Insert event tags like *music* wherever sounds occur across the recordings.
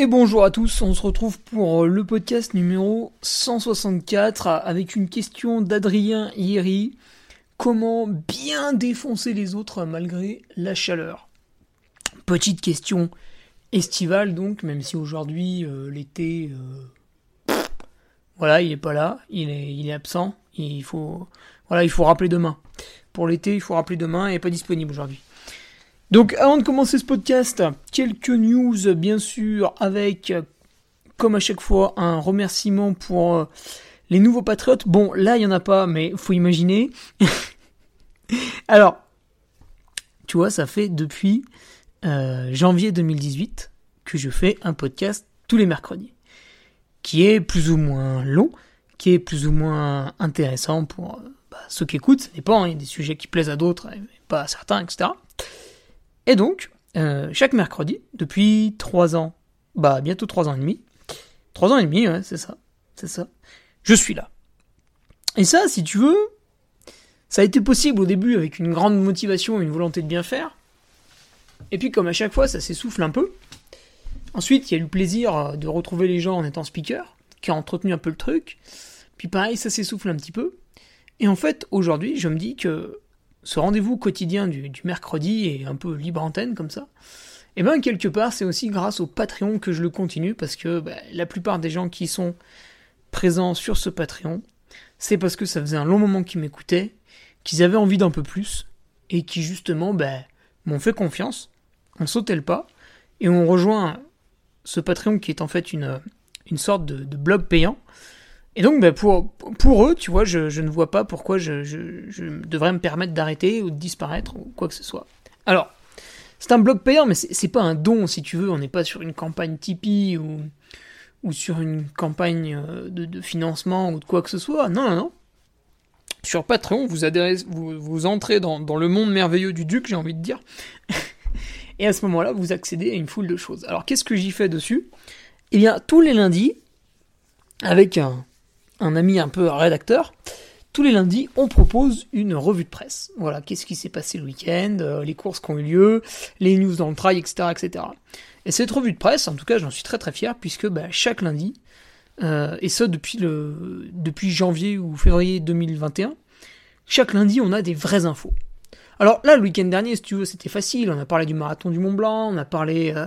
Et bonjour à tous, on se retrouve pour le podcast numéro 164 avec une question d'Adrien Yeri. Comment bien défoncer les autres malgré la chaleur? Petite question estivale donc, même si aujourd'hui euh, l'été, euh, voilà, il est pas là, il est, il est absent. Il faut, voilà, il faut rappeler demain. Pour l'été, il faut rappeler demain, il n'est pas disponible aujourd'hui. Donc avant de commencer ce podcast, quelques news bien sûr avec, comme à chaque fois, un remerciement pour euh, les nouveaux patriotes. Bon, là il n'y en a pas, mais faut imaginer. *laughs* Alors, tu vois, ça fait depuis euh, janvier 2018 que je fais un podcast tous les mercredis, qui est plus ou moins long, qui est plus ou moins intéressant pour euh, bah, ceux qui écoutent, ça dépend, hein, il y a des sujets qui plaisent à d'autres, pas à certains, etc. Et donc, euh, chaque mercredi, depuis trois ans, bah bientôt trois ans et demi, trois ans et demi, ouais, c'est ça, c'est ça, je suis là. Et ça, si tu veux, ça a été possible au début avec une grande motivation et une volonté de bien faire. Et puis comme à chaque fois, ça s'essouffle un peu. Ensuite, il y a eu le plaisir de retrouver les gens en étant speaker, qui a entretenu un peu le truc. Puis pareil, ça s'essouffle un petit peu. Et en fait, aujourd'hui, je me dis que ce rendez-vous quotidien du, mercredi et un peu libre antenne comme ça, et eh bien quelque part c'est aussi grâce au Patreon que je le continue parce que bah, la plupart des gens qui sont présents sur ce Patreon, c'est parce que ça faisait un long moment qu'ils m'écoutaient, qu'ils avaient envie d'un peu plus et qui justement bah, m'ont fait confiance, on sautait le pas et on rejoint ce Patreon qui est en fait une, sorte de blog payant et donc, ben, pour, eux, tu vois, je, ne vois pas pourquoi je, devrais me permettre d'arrêter ou de disparaître ou quoi que ce soit. Alors, c'est un blog payant, mais c'est pas un don, si tu veux. On n'est pas sur une campagne Tipeee ou, sur une campagne euh, de, financement ou de quoi que ce soit. Non, non, non. Sur Patreon, vous, adhérez, vous entrez dans, dans le monde merveilleux du Duc, j'ai envie de dire. *laughs* Et à ce moment-là, vous accédez à une foule de choses. Alors, qu'est-ce que j'y fais dessus? Eh bien, tous les lundis, avec un, un ami un peu rédacteur, tous les lundis, on propose une revue de presse. Voilà, qu'est-ce qui s'est passé le week-end, euh, les courses qui ont eu lieu, les news dans le trail, etc., etc. Et cette revue de presse, en tout cas, j'en suis très très fier, puisque bah, chaque lundi, euh, et ça depuis, le, depuis janvier ou février 2021, chaque lundi, on a des vraies infos. Alors là, le week-end dernier, si tu veux, c'était facile. On a parlé du marathon du Mont Blanc, on a parlé euh,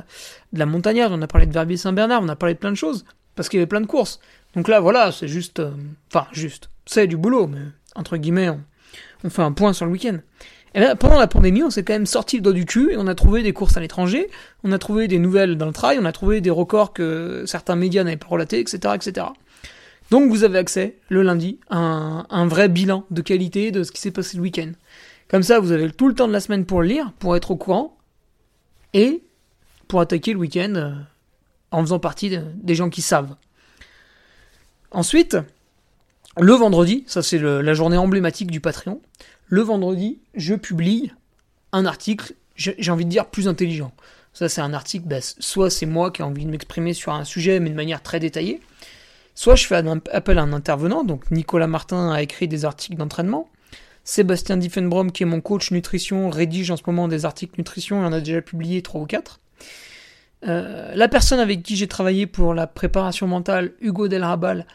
de la montagnade, on a parlé de Verbier-Saint-Bernard, on a parlé de plein de choses, parce qu'il y avait plein de courses. Donc là, voilà, c'est juste... Euh, enfin, juste. C'est du boulot, mais entre guillemets, on, fait un point sur le week-end. Et bien, pendant la pandémie, on s'est quand même sorti le doigt du cul et on a trouvé des courses à l'étranger, on a trouvé des nouvelles dans le trail, on a trouvé des records que certains médias n'avaient pas relatés, etc., etc. Donc vous avez accès, le lundi, à un, un vrai bilan de qualité de ce qui s'est passé le week-end. Comme ça, vous avez tout le temps de la semaine pour le lire, pour être au courant, et pour attaquer le week-end euh, en faisant partie des gens qui savent. Ensuite, le vendredi, ça c'est la journée emblématique du Patreon, le vendredi, je publie un article, j'ai envie de dire plus intelligent. Ça c'est un article, bah, soit c'est moi qui ai envie de m'exprimer sur un sujet mais de manière très détaillée, soit je fais appel à un intervenant, donc Nicolas Martin a écrit des articles d'entraînement, Sébastien Diffenbrom, qui est mon coach nutrition, rédige en ce moment des articles nutrition, il en a déjà publié trois ou quatre. Euh, la personne avec qui j'ai travaillé pour la préparation mentale, Hugo Delrabal,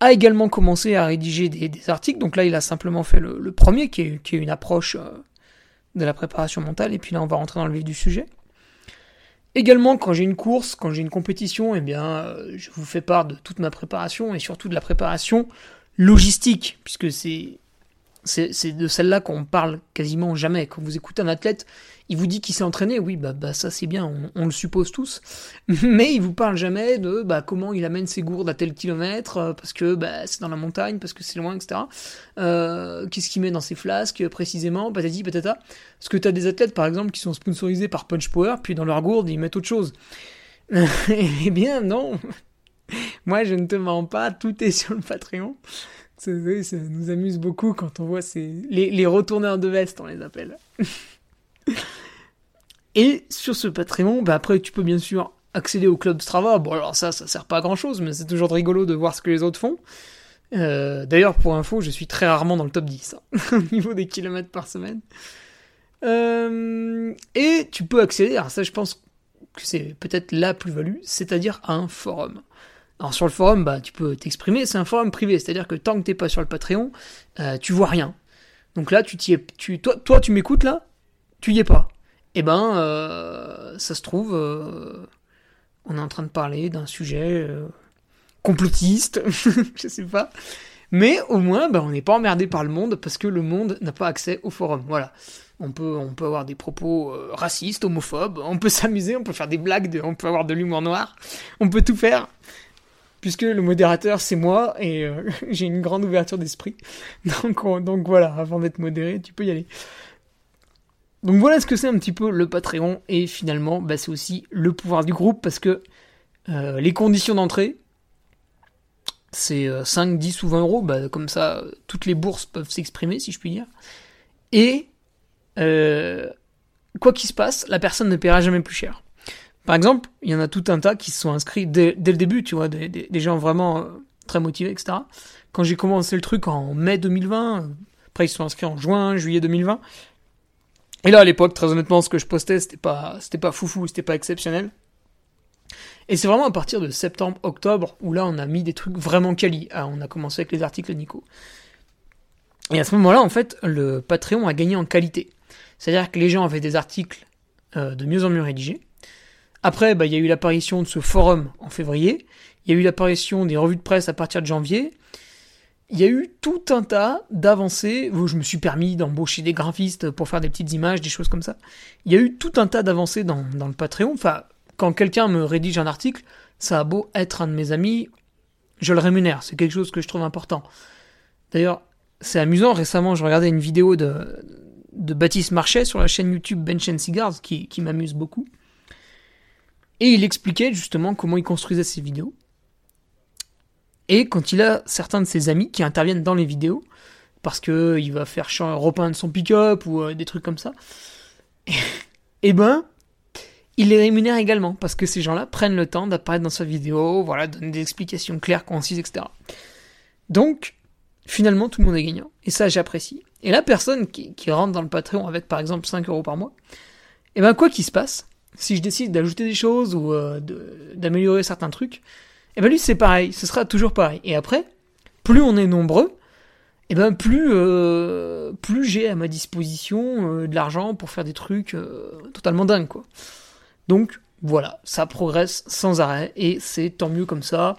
a également commencé à rédiger des, articles. Donc là, il a simplement fait le, premier, qui est, une approche euh, de la préparation mentale. Et puis là, on va rentrer dans le vif du sujet. Également, quand j'ai une course, quand j'ai une compétition, eh bien, euh, je vous fais part de toute ma préparation et surtout de la préparation logistique, puisque c'est c'est de celle-là qu'on parle quasiment jamais. Quand vous écoutez un athlète, il vous dit qu'il s'est entraîné, oui, bah, bah ça c'est bien, on, le suppose tous, *laughs* mais il vous parle jamais de bah, comment il amène ses gourdes à tel kilomètre, euh, parce que bah, c'est dans la montagne, parce que c'est loin, etc. Euh, Qu'est-ce qu'il met dans ses flasques précisément, patati patata. Parce que tu as des athlètes par exemple qui sont sponsorisés par Punch Power, puis dans leur gourde ils mettent autre chose. *laughs* eh bien non, *laughs* moi je ne te mens pas, tout est sur le Patreon. Ça, nous amuse beaucoup quand on voit ces... les, les retourneurs de veste, on les appelle. *laughs* Et sur ce Patreon, bah après tu peux bien sûr accéder au club Strava. Bon alors ça, ça sert pas à grand chose, mais c'est toujours rigolo de voir ce que les autres font. Euh, d'ailleurs, pour info, je suis très rarement dans le top 10 hein, *laughs* au niveau des kilomètres par semaine. Euh, et tu peux accéder, alors ça je pense que c'est peut-être la plus-value, c'est-à-dire à un forum. Alors sur le forum, bah, tu peux t'exprimer, c'est un forum privé, c'est-à-dire que tant que t'es pas sur le Patreon, euh, tu vois rien. Donc là, tu tu, toi, tu m'écoutes là, tu y es pas. Eh ben, euh, ça se trouve, euh, on est en train de parler d'un sujet complotiste, *laughs* je sais pas. Mais au moins, bah, on n'est pas emmerdé par le monde parce que le monde n'a pas accès au forum. Voilà. On peut, avoir des propos racistes, homophobes, on peut *laughs* s'amuser, on peut faire des blagues, on peut avoir de l'humour noir, on peut tout faire puisque le modérateur c'est moi et euh, *laughs* j'ai une grande ouverture d'esprit. Donc voilà, avant d'être modéré, tu peux y aller. Donc voilà ce que c'est un petit peu le Patreon et finalement bah, c'est aussi le pouvoir du groupe parce que euh, les conditions d'entrée c'est 5, euh, 10 ou 20 euros, bah, comme ça toutes les bourses peuvent s'exprimer si je puis dire. Et quoi qu'il se passe, la personne ne paiera jamais plus cher. Par exemple, il y en a tout un tas qui se sont inscrits dès, le début, tu vois, des, gens vraiment euh, très motivés, etc. Quand j'ai commencé le truc en mai 2020, après ils se sont inscrits en juin, juillet 2020. Et là, à l'époque, très honnêtement, ce que je postais, c'était pas, c'était pas foufou, c'était pas exceptionnel. Et c'est vraiment à partir de septembre, octobre, où là, on a mis des trucs vraiment quali. Ah, on a commencé avec les articles Nico. Et à ce moment-là, en fait, le Patreon a gagné en qualité. C'est-à-dire que les gens avaient des articles euh, de mieux en mieux rédigés après, bah, il y a eu l'apparition de ce forum en février. Il y a eu l'apparition des revues de presse à partir de janvier. Il y a eu tout un tas d'avancées où je me suis permis d'embaucher des graphistes pour faire des petites images, des choses comme ça. Il y a eu tout un tas d'avancées dans, le Patreon. Enfin, quand quelqu'un me rédige un article, ça a beau être un de mes amis, je le rémunère. C'est quelque chose que je trouve important. D'ailleurs, c'est amusant. Récemment, je regardais une vidéo de, de Baptiste Marchais sur la chaîne YouTube Bench and Cigars qui, qui m'amuse beaucoup. Et il expliquait justement comment il construisait ses vidéos. Et quand il a certains de ses amis qui interviennent dans les vidéos, parce que il va faire repeindre son pick-up ou euh, des trucs comme ça, et *laughs* eh ben, il les rémunère également, parce que ces gens-là prennent le temps d'apparaître dans sa vidéo, voilà, donner des explications claires, concises, etc. Donc, finalement, tout le monde est gagnant. Et ça, j'apprécie. Et la personne qui, qui, rentre dans le Patreon avec, par exemple, 5 euros par mois, et eh ben, quoi qu'il se passe, si je décide d'ajouter des choses ou euh, d'améliorer certains trucs, et eh ben lui c'est pareil, ce sera toujours pareil. Et après, plus on est nombreux, et eh ben plus euh, plus j'ai à ma disposition euh, de l'argent pour faire des trucs totalement dingues quoi. Donc voilà, ça progresse sans arrêt et c'est tant mieux comme ça.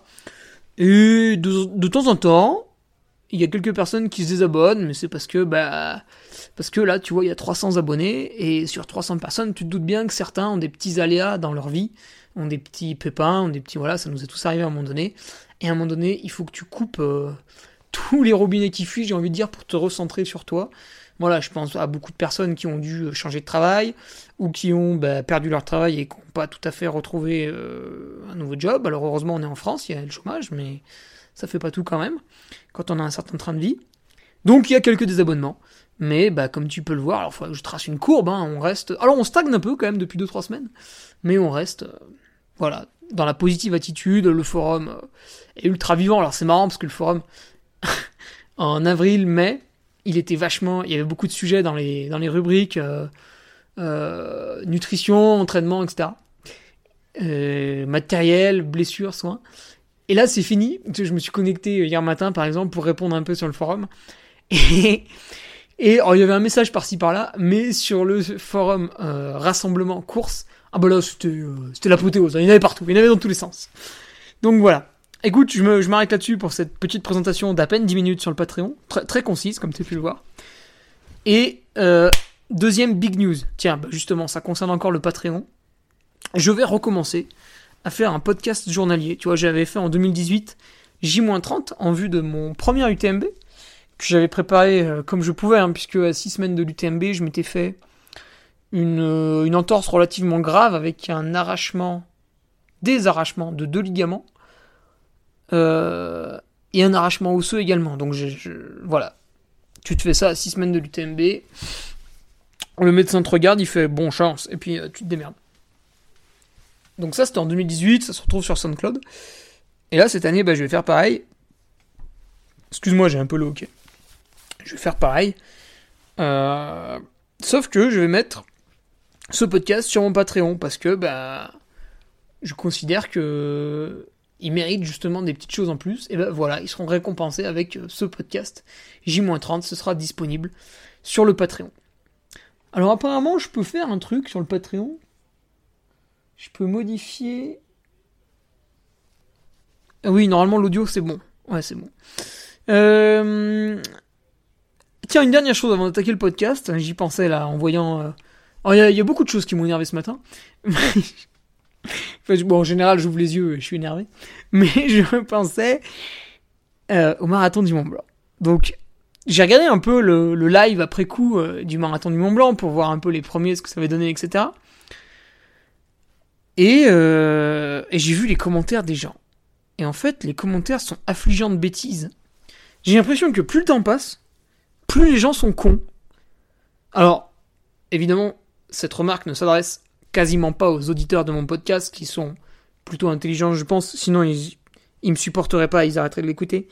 Et de, de temps en temps, il y a quelques personnes qui se désabonnent, mais c'est parce que bah parce que là, tu vois, il y a 300 abonnés, et sur 300 personnes, tu te doutes bien que certains ont des petits aléas dans leur vie, ont des petits pépins, ont des petits... Voilà, ça nous est tous arrivé à un moment donné. Et à un moment donné, il faut que tu coupes euh, *laughs* tous les robinets qui fuient, j'ai envie de dire, pour te recentrer sur toi. Voilà, je pense à beaucoup de personnes qui ont dû euh, changer de travail, ou qui ont bah, perdu leur travail et qui n'ont pas tout à fait retrouvé euh, un nouveau job. Alors heureusement, on est en France, il y a le chômage, mais ça fait pas tout quand même, quand on a un certain train de vie. Donc il y a quelques désabonnements. Mais bah, comme tu peux le voir, alors je trace une courbe, hein, on reste. Alors on stagne un peu quand même depuis 2-3 semaines, mais on reste voilà, dans la positive attitude, le forum euh, est ultra vivant. Alors c'est marrant parce que le forum, *laughs* en avril, mai, il était vachement, il y avait beaucoup de sujets dans les, dans les rubriques, euh, euh, nutrition, entraînement, etc. Matériel, blessures, soins. Et là, c'est fini. Je me suis connecté hier matin, par exemple, pour répondre un peu sur le forum. Et, et il y avait un message par-ci par-là, mais sur le forum rassemblement course, ah bah là, c'était c'était l'apothéose. Il y en avait partout, il y en avait dans tous les sens. Donc voilà. Écoute, je m'arrête là-dessus pour cette petite présentation d'à peine 10 minutes sur le Patreon. Très, très concise, comme tu as pu le voir. Et euh, deuxième big news. Tiens, bah justement, ça concerne encore le Patreon. Je vais recommencer à faire un podcast journalier. Tu vois, j'avais fait en 2018 J-30 en vue de mon premier UTMB, que j'avais préparé euh, comme je pouvais, hein, puisque à 6 semaines de l'UTMB, je m'étais fait une, euh, une entorse relativement grave avec un arrachement, des arrachements de deux ligaments euh, et un arrachement osseux également. Donc voilà. Tu te fais ça à 6 semaines de l'UTMB. Le médecin te regarde, il fait bon chance, et puis tu te démerdes. Donc ça c'était en 2018, ça se retrouve sur SoundCloud. Et là cette année, bah, je vais faire pareil. Excuse-moi, j'ai un peu le hockey. Je vais faire pareil. Euh, sauf que je vais mettre ce podcast sur mon Patreon parce que bah, je considère que ils méritent justement des petites choses en plus, et ben voilà, ils seront récompensés avec euh, ce podcast J-30, ce sera disponible sur le Patreon. Alors apparemment, je peux faire un truc sur le Patreon. Je peux modifier. Ah oui, normalement l'audio c'est bon. Ouais, c'est bon. Euh, tiens, une dernière chose avant d'attaquer le podcast. J'y pensais là en voyant. Euh, oh, il y, a beaucoup de choses qui m'ont énervé ce matin. *laughs* bon, en général, j'ouvre les yeux et je suis énervé. Mais *laughs* je pensais euh, au marathon du Mont Blanc. Donc, j'ai regardé un peu le, live après coup euh, du marathon du Mont Blanc pour voir un peu les premiers, ce que ça avait donné, etc. Et, et j'ai vu les commentaires des gens. Et en fait, les commentaires sont affligeants de bêtises. J'ai l'impression que plus le temps passe, plus les gens sont cons. Alors, évidemment, cette remarque ne s'adresse quasiment pas aux auditeurs de mon podcast qui sont plutôt intelligents, je pense. Sinon, ils, ils me supporteraient pas, ils arrêteraient de l'écouter.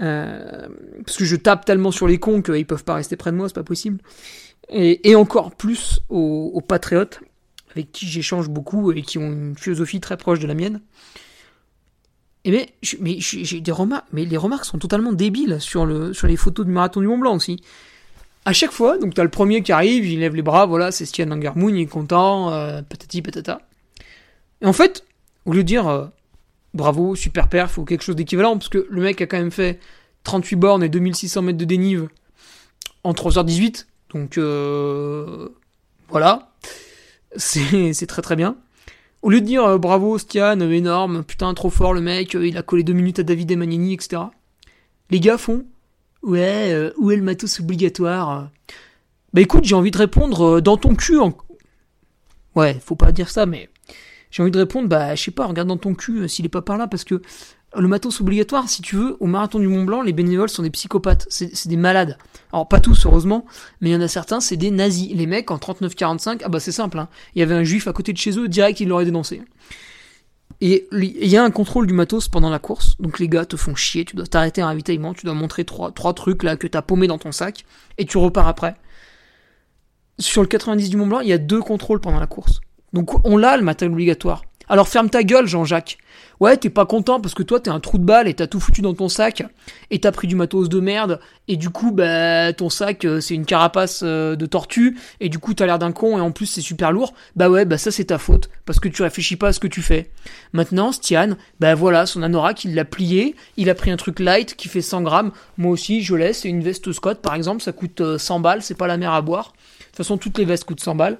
Euh, parce que je tape tellement sur les cons qu'ils peuvent pas rester près de moi, c'est pas possible. Et, encore plus aux, patriotes, avec qui j'échange beaucoup et qui ont une philosophie très proche de la mienne. Et mais, mais j'ai des remarques, mais les remarques sont totalement débiles sur, le, sur les photos du marathon du Mont Blanc aussi à chaque fois, donc tu as le premier qui arrive, il lève les bras, voilà, c'est Stian Angermoon, il est content, euh, patati patata. Et en fait, au lieu de dire euh, bravo, super perf ou quelque chose d'équivalent, parce que le mec a quand même fait 38 bornes et 2600 mètres de dénive en 3h18, donc euh, voilà, c'est très très bien. Au lieu de dire bravo Stian, énorme, putain trop fort le mec, il a collé deux minutes à David et Magnani, etc. Les gars font Ouais, euh, où est le matos obligatoire Bah écoute, j'ai envie de répondre euh, dans ton cul. Ouais, faut pas dire ça, mais j'ai envie de répondre, bah je sais pas, regarde dans ton cul euh, s'il est pas par là, parce que le matos obligatoire, si tu veux, au marathon du Mont Blanc, les bénévoles sont des psychopathes, c'est des malades. Alors pas tous heureusement, mais il y en a certains, c'est des nazis. Les mecs en 39-45, ah bah c'est simple, hein. il y avait un juif à côté de chez eux, direct il l'aurait dénoncé. Et il y a un contrôle du matos pendant la course, donc les gars te font chier, tu dois t'arrêter un ravitaillement, tu dois montrer trois, trois trucs là que t'as paumé dans ton sac, et tu repars après. Sur le 90 du Mont Blanc, il y a deux contrôles pendant la course. Donc on l'a le matin obligatoire. Alors ferme ta gueule, Jean-Jacques. Ouais, t'es pas content parce que toi t'es un trou de balle et t'as tout foutu dans ton sac et t'as pris du matos de merde et du coup bah ton sac euh, c'est une carapace euh, de tortue et du coup t'as l'air d'un con et en plus c'est super lourd. Bah ouais, bah ça c'est ta faute parce que tu réfléchis pas à ce que tu fais. Maintenant Stian, bah voilà son anorak il l'a plié, il a pris un truc light qui fait 100 grammes. Moi aussi je laisse, c'est une veste Scott par exemple, ça coûte 100 euh, balles, c'est pas la mer à boire. De toute façon toutes les vestes coûtent 100 balles.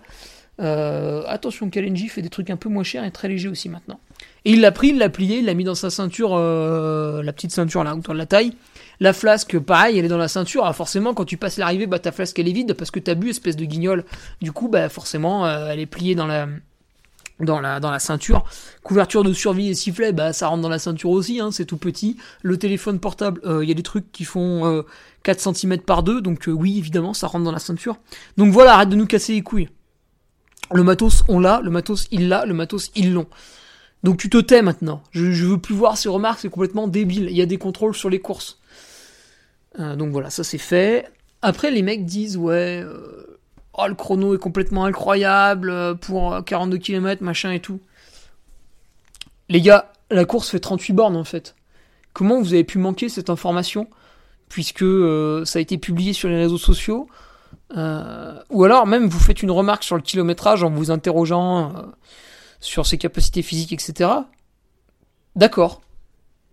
Euh, attention, Kalenji fait des trucs un peu moins chers et très légers aussi maintenant. Et il l'a pris, il l'a plié, il l'a mis dans sa ceinture, euh, la petite ceinture là, autour de la taille. La flasque, pareil, elle est dans la ceinture. Alors forcément, quand tu passes l'arrivée, bah ta flasque elle est vide parce que t'as bu, espèce de guignol. Du coup, bah forcément, euh, elle est pliée dans la, dans la, dans la ceinture. Couverture de survie et sifflet, bah ça rentre dans la ceinture aussi, hein, c'est tout petit. Le téléphone portable, il y a des trucs qui font 4 cm par 2, donc oui, évidemment, ça rentre dans la ceinture. Donc voilà, arrête de nous casser les couilles. Le matos, on l'a, le matos, il l'a, le matos, ils l'ont. Donc tu te tais maintenant. Je, veux plus voir ces remarques, c'est complètement débile. Il y a des contrôles sur les courses. Euh, donc voilà, ça c'est fait. Après, les mecs disent, ouais, euh, oh, le chrono est complètement incroyable euh, pour 42 km, machin et tout. Les gars, la course fait 38 bornes en fait. Comment vous avez pu manquer cette information puisque ça a été publié sur les réseaux sociaux Ou alors même vous faites une remarque sur le kilométrage en vous interrogeant sur ses capacités physiques, etc. D'accord.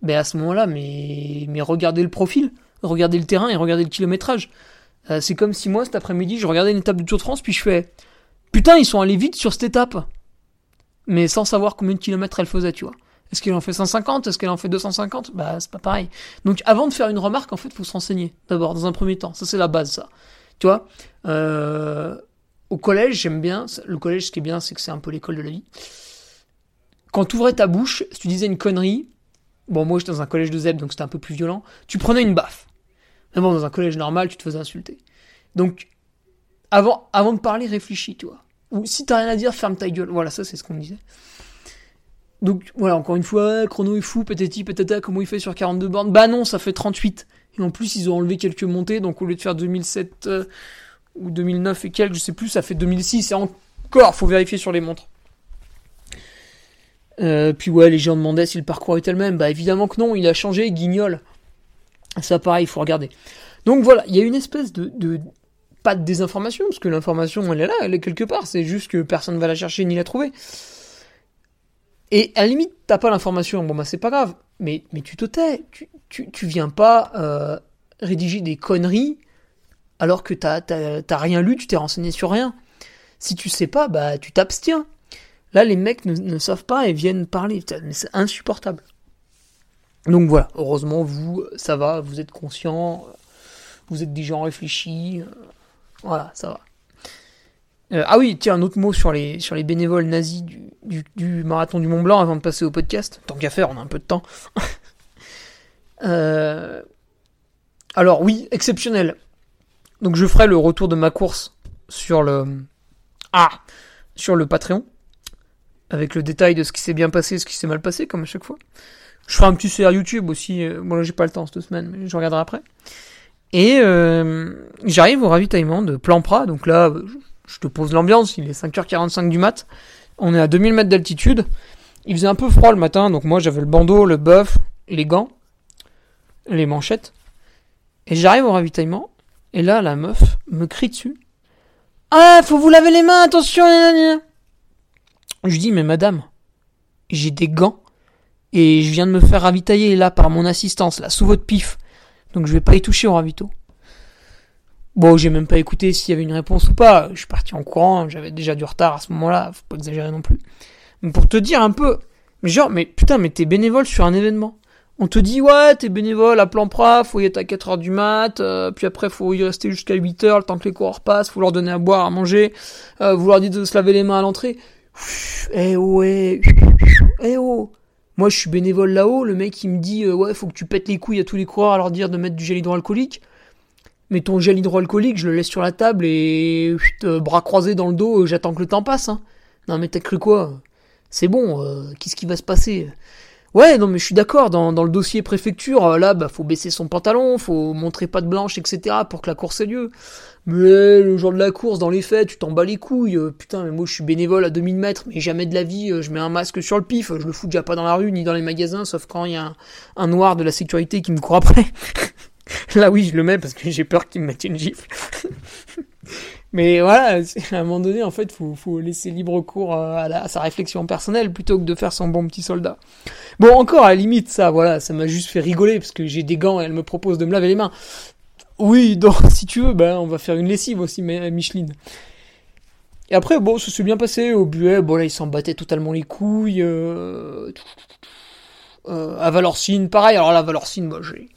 Mais à ce moment-là, mais, mais regardez le profil, regardez le terrain et regardez le kilométrage. Euh, c'est comme si moi, cet après-midi, je regardais une étape du Tour de France, puis je fais Putain, ils sont allés vite sur cette étape. Mais sans savoir combien de kilomètres elle faisait, tu vois. Est-ce qu'elle en fait 150 Est-ce qu'elle en fait 250 Bah, c'est pas pareil. Donc, avant de faire une remarque, en fait, faut se renseigner. D'abord, dans un premier temps. Ça, c'est la base, ça. Tu vois euh, Au collège, j'aime bien. Le collège, ce qui est bien, c'est que c'est un peu l'école de la vie. Quand tu ouvrais ta bouche, si tu disais une connerie, bon, moi, j'étais dans un collège de ZEB, donc c'était un peu plus violent, tu prenais une baffe. Mais bon, dans un collège normal, tu te faisais insulter. Donc, avant, de parler, réfléchis, tu vois. Ou si t'as rien à dire, ferme ta gueule. Voilà, ça, c'est ce qu'on me disait. Donc, voilà, encore une fois, chrono est fou, peut-être peut-être comment il fait sur 42 bornes? Bah non, ça fait 38. Et en plus, ils ont enlevé quelques montées, donc au lieu de faire 2007 euh, ou 2009 et quelques, je sais plus, ça fait 2006. Et encore, faut vérifier sur les montres. Euh, puis ouais, les gens demandaient si le parcours était le même. Bah évidemment que non, il a changé, guignol. Ça pareil, il faut regarder. Donc voilà, il y a une espèce de, pas de désinformation, parce que l'information elle est là, elle est quelque part, c'est juste que personne ne va la chercher ni la trouver. Et à la limite, t'as pas l'information, bon bah c'est pas grave, mais, tu te tais, tu, viens pas euh, rédiger des conneries alors que t'as, t'as, rien lu, tu t'es renseigné sur rien. Si tu sais pas, bah tu t'abstiens. Là, les mecs ne, savent pas et viennent parler, c'est insupportable. Donc voilà, heureusement, vous, ça va, vous êtes conscient, vous êtes des gens réfléchis, voilà, ça va. Euh, ah oui, tiens, un autre mot sur les, sur les bénévoles nazis du, du, marathon du Mont Blanc avant de passer au podcast. Tant qu'à faire, on a un peu de temps. *laughs* Euh, alors oui, exceptionnel. Donc je ferai le retour de ma course sur le... Ah Sur le Patreon. Avec le détail de ce qui s'est bien passé, ce qui s'est mal passé, comme à chaque fois. Je ferai un petit CR YouTube aussi. Euh, bon, là, j'ai pas le temps cette semaine, mais je regarderai après. Et euh, j'arrive au ravitaillement de Plan Prat. Donc là, je te pose l'ambiance. Il est 5h45 du mat. On est à 2000 mètres d'altitude. Il faisait un peu froid le matin, donc moi j'avais le bandeau, le bœuf, les gants, les manchettes. Et j'arrive au ravitaillement. Et là, la meuf me crie dessus. Ah, faut vous laver les mains, attention. Je dis, mais madame, j'ai des gants et je viens de me faire ravitailler là par mon assistance, là, sous votre pif. Donc je vais pas y toucher au ravito. Bon, j'ai même pas écouté s'il y avait une réponse ou pas. Je suis parti en courant, j'avais déjà du retard à ce moment-là, faut pas exagérer non plus. Mais pour te dire un peu, genre, mais putain, mais t'es bénévole sur un événement. On te dit, ouais, t'es bénévole à plan pra, faut y être à 4h du mat, euh, puis après faut y rester jusqu'à 8h, le temps que les coureurs passent, faut leur donner à boire, à manger, euh, vous leur dites de se laver les mains à l'entrée. Eh ouais, eh oh moi, je suis bénévole là-haut, le mec il me dit euh, ouais, faut que tu pètes les couilles à tous les coureurs à leur dire de mettre du gel hydroalcoolique. Mais ton gel hydroalcoolique, je le laisse sur la table et bras croisés dans le dos, j'attends que le temps passe. Hein. Non mais t'as cru quoi? C'est bon, qu'est-ce qui va se passer? Ouais, non mais je suis d'accord, dans, le dossier préfecture, là, bah faut baisser son pantalon, faut montrer pas de blanche, etc. pour que la course ait lieu. Mais le jour de la course, dans les faits, tu t'en bats les couilles. Euh, putain, mais moi je suis bénévole à 2000 mètres, mais jamais de la vie, euh, je mets un masque sur le pif, je le fous déjà pas dans la rue ni dans les magasins, sauf quand il y a un, noir de la sécurité qui me court après. *laughs* Là oui, je le mets parce que j'ai peur qu'il me mette une gifle. *laughs* mais voilà, *laughs* à un moment donné, en fait, faut, faut laisser libre cours euh, à, sa réflexion personnelle plutôt que de faire son bon petit soldat. Bon, encore à la limite, ça, voilà, ça m'a juste fait rigoler parce que j'ai des gants et elle me propose de me laver les mains. Oui, *laughs* donc si tu veux, ben, on va faire une lessive aussi, mais Micheline. Et après, bon, ça s'est bien passé au buet. Bon, là, il s'en battait totalement les couilles. Euh... Euh, à Valorcine, pareil. Alors, la Valorcine, moi, j'ai.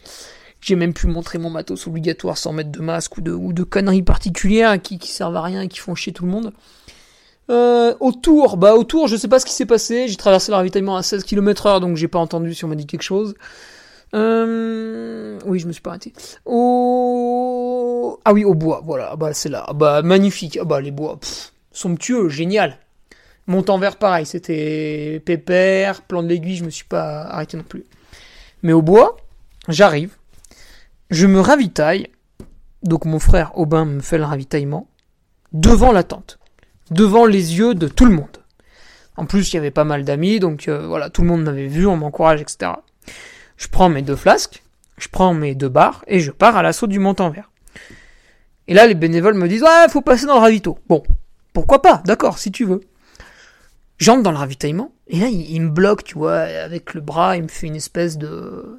J'ai même pu montrer mon matos obligatoire sans mettre de masque ou de, conneries particulières qui, servent à rien et qui font chier tout le monde. Euh, autour, bah autour, je sais pas ce qui s'est passé. J'ai traversé le ravitaillement à 16 km heure, donc j'ai pas entendu si on m'a dit quelque chose. Euh... Oui, je me suis pas arrêté. Au... Ah oui, au bois, voilà. Bah, c'est là. Bah, magnifique. Ah bah, les bois, somptueux, génial. Montant vert, pareil. C'était pépère, plan de l'aiguille, je me suis pas arrêté non plus. Mais au bois, j'arrive. Je me ravitaille. Donc mon frère Aubin me fait le ravitaillement devant la tente, devant les yeux de tout le monde. En plus, il y avait pas mal d'amis, donc euh, voilà, tout le monde m'avait vu, on m'encourage, etc. Je prends mes deux flasques, je prends mes deux barres et je pars à l'assaut du Mont-en-Vert. Et là, les bénévoles me disent Ouais, faut passer dans le ravito. Bon, pourquoi pas, d'accord, si tu veux. J'entre dans le ravitaillement, et là, il, me bloque, tu vois, avec le bras, il me fait une espèce de.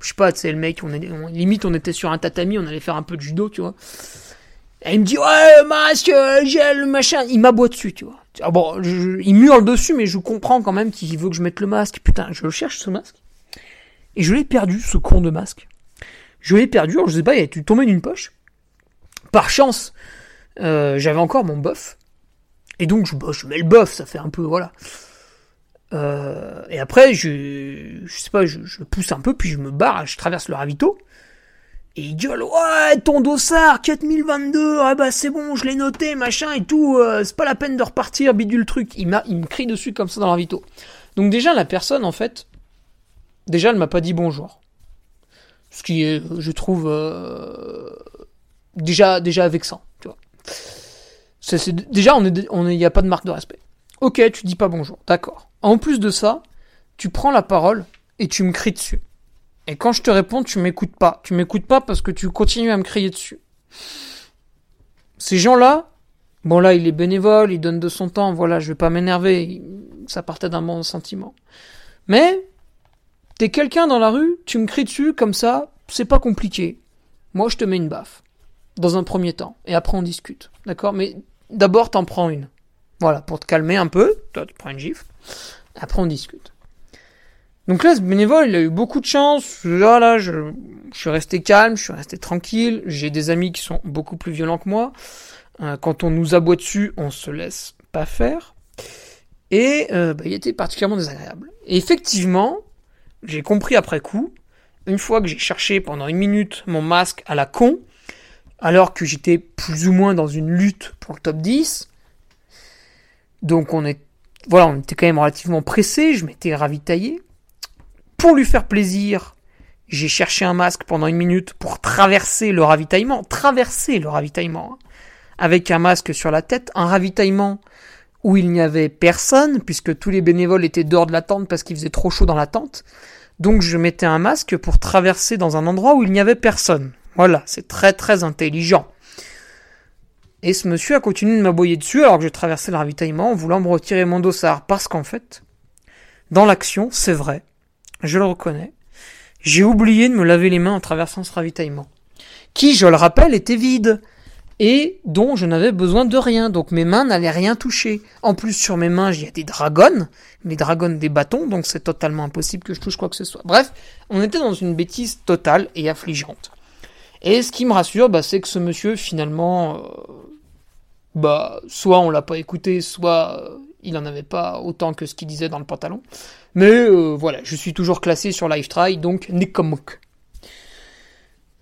Je sais pas, tu sais, le mec, on, est, limite, on était sur un tatami, on allait faire un peu de judo, tu vois. Et il me dit Ouais, masque, gel, machin. Il m'aboie dessus, tu vois. Ah bon, il murle dessus, mais je comprends quand même qu'il veut que je mette le masque. Putain, je cherche, ce masque. Et je l'ai perdu, ce con de masque. Je l'ai perdu, je sais pas, il a tombé d'une poche. Par chance, euh, j'avais encore mon bof. Et donc, je, je mets le bof, ça fait un peu, voilà. Euh, et après, je, je sais pas, je, pousse un peu, puis je me barre, je traverse le ravito. Et il gueule, ouais, ton dossard, 4022, ah bah c'est bon, je l'ai noté, machin et tout, euh, c'est pas la peine de repartir, bidule truc. Il, m'a, il me crie dessus comme ça dans le ravito. Donc déjà, la personne, en fait, déjà, elle m'a pas dit bonjour. Ce qui est, je trouve, euh, déjà, déjà vexant, tu vois. C'est, déjà, on est, on il n'y a pas de marque de respect. Ok, tu dis pas bonjour, d'accord. En plus de ça, tu prends la parole et tu me cries dessus. Et quand je te réponds, tu m'écoutes pas. Tu m'écoutes pas parce que tu continues à me crier dessus. Ces gens-là, bon là, il est bénévole, il donne de son temps, voilà, je vais pas m'énerver, ça partait d'un bon sentiment. Mais, t'es quelqu'un dans la rue, tu me cries dessus comme ça, c'est pas compliqué. Moi, je te mets une baffe. Dans un premier temps. Et après, on discute. D'accord? Mais d'abord, t'en prends une. Voilà, pour te calmer un peu, toi tu prends une gifle, après on discute. Donc là, ce bénévole, il a eu beaucoup de chance. Voilà, je, je suis resté calme, je suis resté tranquille. J'ai des amis qui sont beaucoup plus violents que moi. Euh, quand on nous aboie dessus, on se laisse pas faire. Et euh, bah, il était particulièrement désagréable. Et effectivement, j'ai compris après coup, une fois que j'ai cherché pendant une minute mon masque à la con, alors que j'étais plus ou moins dans une lutte pour le top 10, donc on est, voilà, on était quand même relativement pressé. Je m'étais ravitaillé. Pour lui faire plaisir, j'ai cherché un masque pendant une minute pour traverser le ravitaillement. Traverser le ravitaillement. Hein. avec un masque sur la tête. Un ravitaillement où il n'y avait personne, puisque tous les bénévoles étaient dehors de la tente parce qu'il faisait trop chaud dans la tente. Donc je mettais un masque pour traverser dans un endroit où il n'y avait personne. Voilà, c'est très très intelligent. Et ce monsieur a continué de m'aboyer dessus alors que je traversais le ravitaillement en voulant me retirer mon dossard. Parce qu'en fait, dans l'action, c'est vrai, je le reconnais, j'ai oublié de me laver les mains en traversant ce ravitaillement. Qui, je le rappelle, était vide. Et dont je n'avais besoin de rien. Donc mes mains n'allaient rien toucher. En plus, sur mes mains, il y des dragons. Mes dragons des bâtons, donc c'est totalement impossible que je touche quoi que ce soit. Bref, on était dans une bêtise totale et affligeante. Et ce qui me rassure, bah, c'est que ce monsieur, finalement, euh, bah, soit on l'a pas écouté, soit euh, il en avait pas autant que ce qu'il disait dans le pantalon. Mais euh, voilà, je suis toujours classé sur Try, donc Nikomok.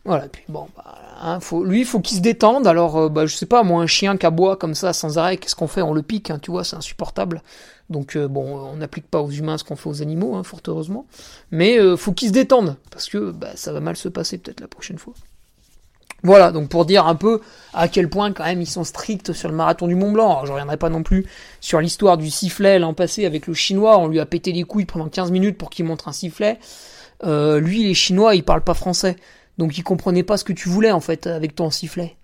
Voilà, puis bon, bah, hein, faut, lui, faut qu'il se détende. Alors, euh, bah, je sais pas, moi, un chien qui aboie comme ça sans arrêt, qu'est-ce qu'on fait? On le pique, hein, tu vois, c'est insupportable. Donc, bon, on n'applique pas aux humains ce qu'on fait aux animaux, hein, fort heureusement. Mais faut qu'il se détende, parce que bah, ça va mal se passer peut-être la prochaine fois. Voilà, donc pour dire un peu à quel point quand même ils sont stricts sur le marathon du Mont Blanc. Alors je reviendrai pas non plus sur l'histoire du sifflet l'an passé avec le chinois, on lui a pété les couilles pendant 15 minutes pour qu'il montre un sifflet. Euh, lui, les chinois, ils parlent pas français. Donc ils comprenaient pas ce que tu voulais en fait avec ton sifflet.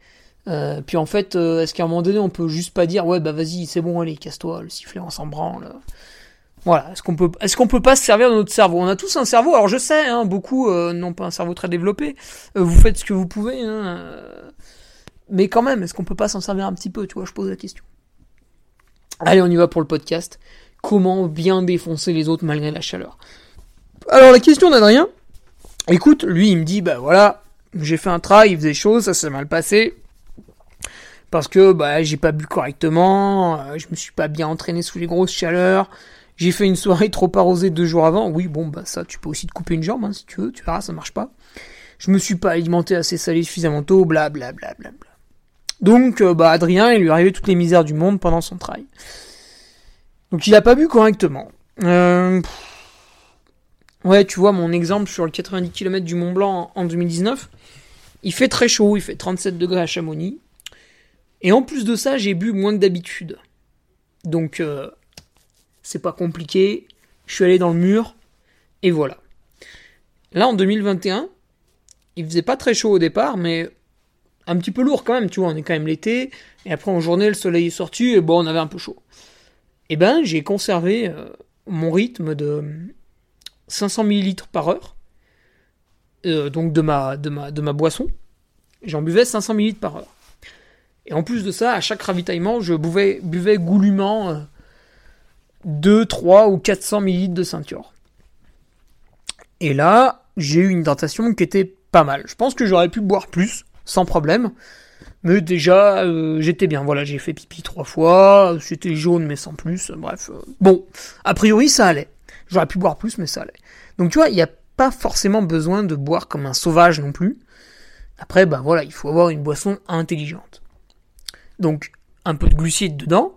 Euh, puis en fait, euh, est-ce qu'à un moment donné on peut juste pas dire ouais bah vas-y c'est bon allez casse-toi le sifflet on s'en branle. Voilà, est-ce qu'on peut, est-ce qu'on peut pas se servir de notre cerveau? On a tous un cerveau. Alors je sais, hein, beaucoup euh, n'ont pas un cerveau très développé. Euh, vous faites ce que vous pouvez, hein, euh, mais quand même, est-ce qu'on peut pas s'en servir un petit peu Tu vois, je pose la question. Allez, on y va pour le podcast. Comment bien défoncer les autres malgré la chaleur? Alors la question d'Adrien. Écoute, lui, il me dit, bah voilà, j'ai fait un travail, il faisait chaud, ça s'est mal passé parce que bah j'ai pas bu correctement, je me suis pas bien entraîné sous les grosses chaleurs, j'ai fait une soirée trop arrosée deux jours avant. Oui, bon, bah ça, tu peux aussi te couper une jambe hein, si tu veux. Tu verras, ça marche pas. Je me suis pas alimenté assez salé suffisamment tôt, bla bla bla bla bla. Donc, euh, bah Adrien, il lui arrivait toutes les misères du monde pendant son travail. Donc, il a pas bu correctement. Euh... Ouais, tu vois, mon exemple sur le 90 km du Mont Blanc en 2019, Il fait très chaud, il fait 37 degrés à Chamonix. Et en plus de ça, j'ai bu moins que d'habitude. Donc, euh, c'est pas compliqué. Je suis allé dans le mur, et voilà. Là, en 2021, il faisait pas très chaud au départ, mais un petit peu lourd quand même, tu vois, on est quand même l'été, et après en journée, le soleil est sorti, et bon, on avait un peu chaud. Et eh ben, j'ai conservé euh, mon rythme de 500 ml par heure, euh, donc de ma, de, ma, boisson. J'en buvais 500 ml par heure. Et en plus de ça, à chaque ravitaillement, je buvais, buvais goulûment 2, euh, 3 ou 400 ml de ceinture. Et là, j'ai eu une hydratation qui était pas mal. Je pense que j'aurais pu boire plus, sans problème. Mais déjà, euh, j'étais bien. Voilà, j'ai fait pipi trois fois. C'était jaune, mais sans plus. Bref. Euh, bon, a priori, ça allait. J'aurais pu boire plus, mais ça allait. Donc tu vois, il n'y a pas forcément besoin de boire comme un sauvage non plus. Après, ben voilà, il faut avoir une boisson intelligente. Donc, un peu de glucides dedans.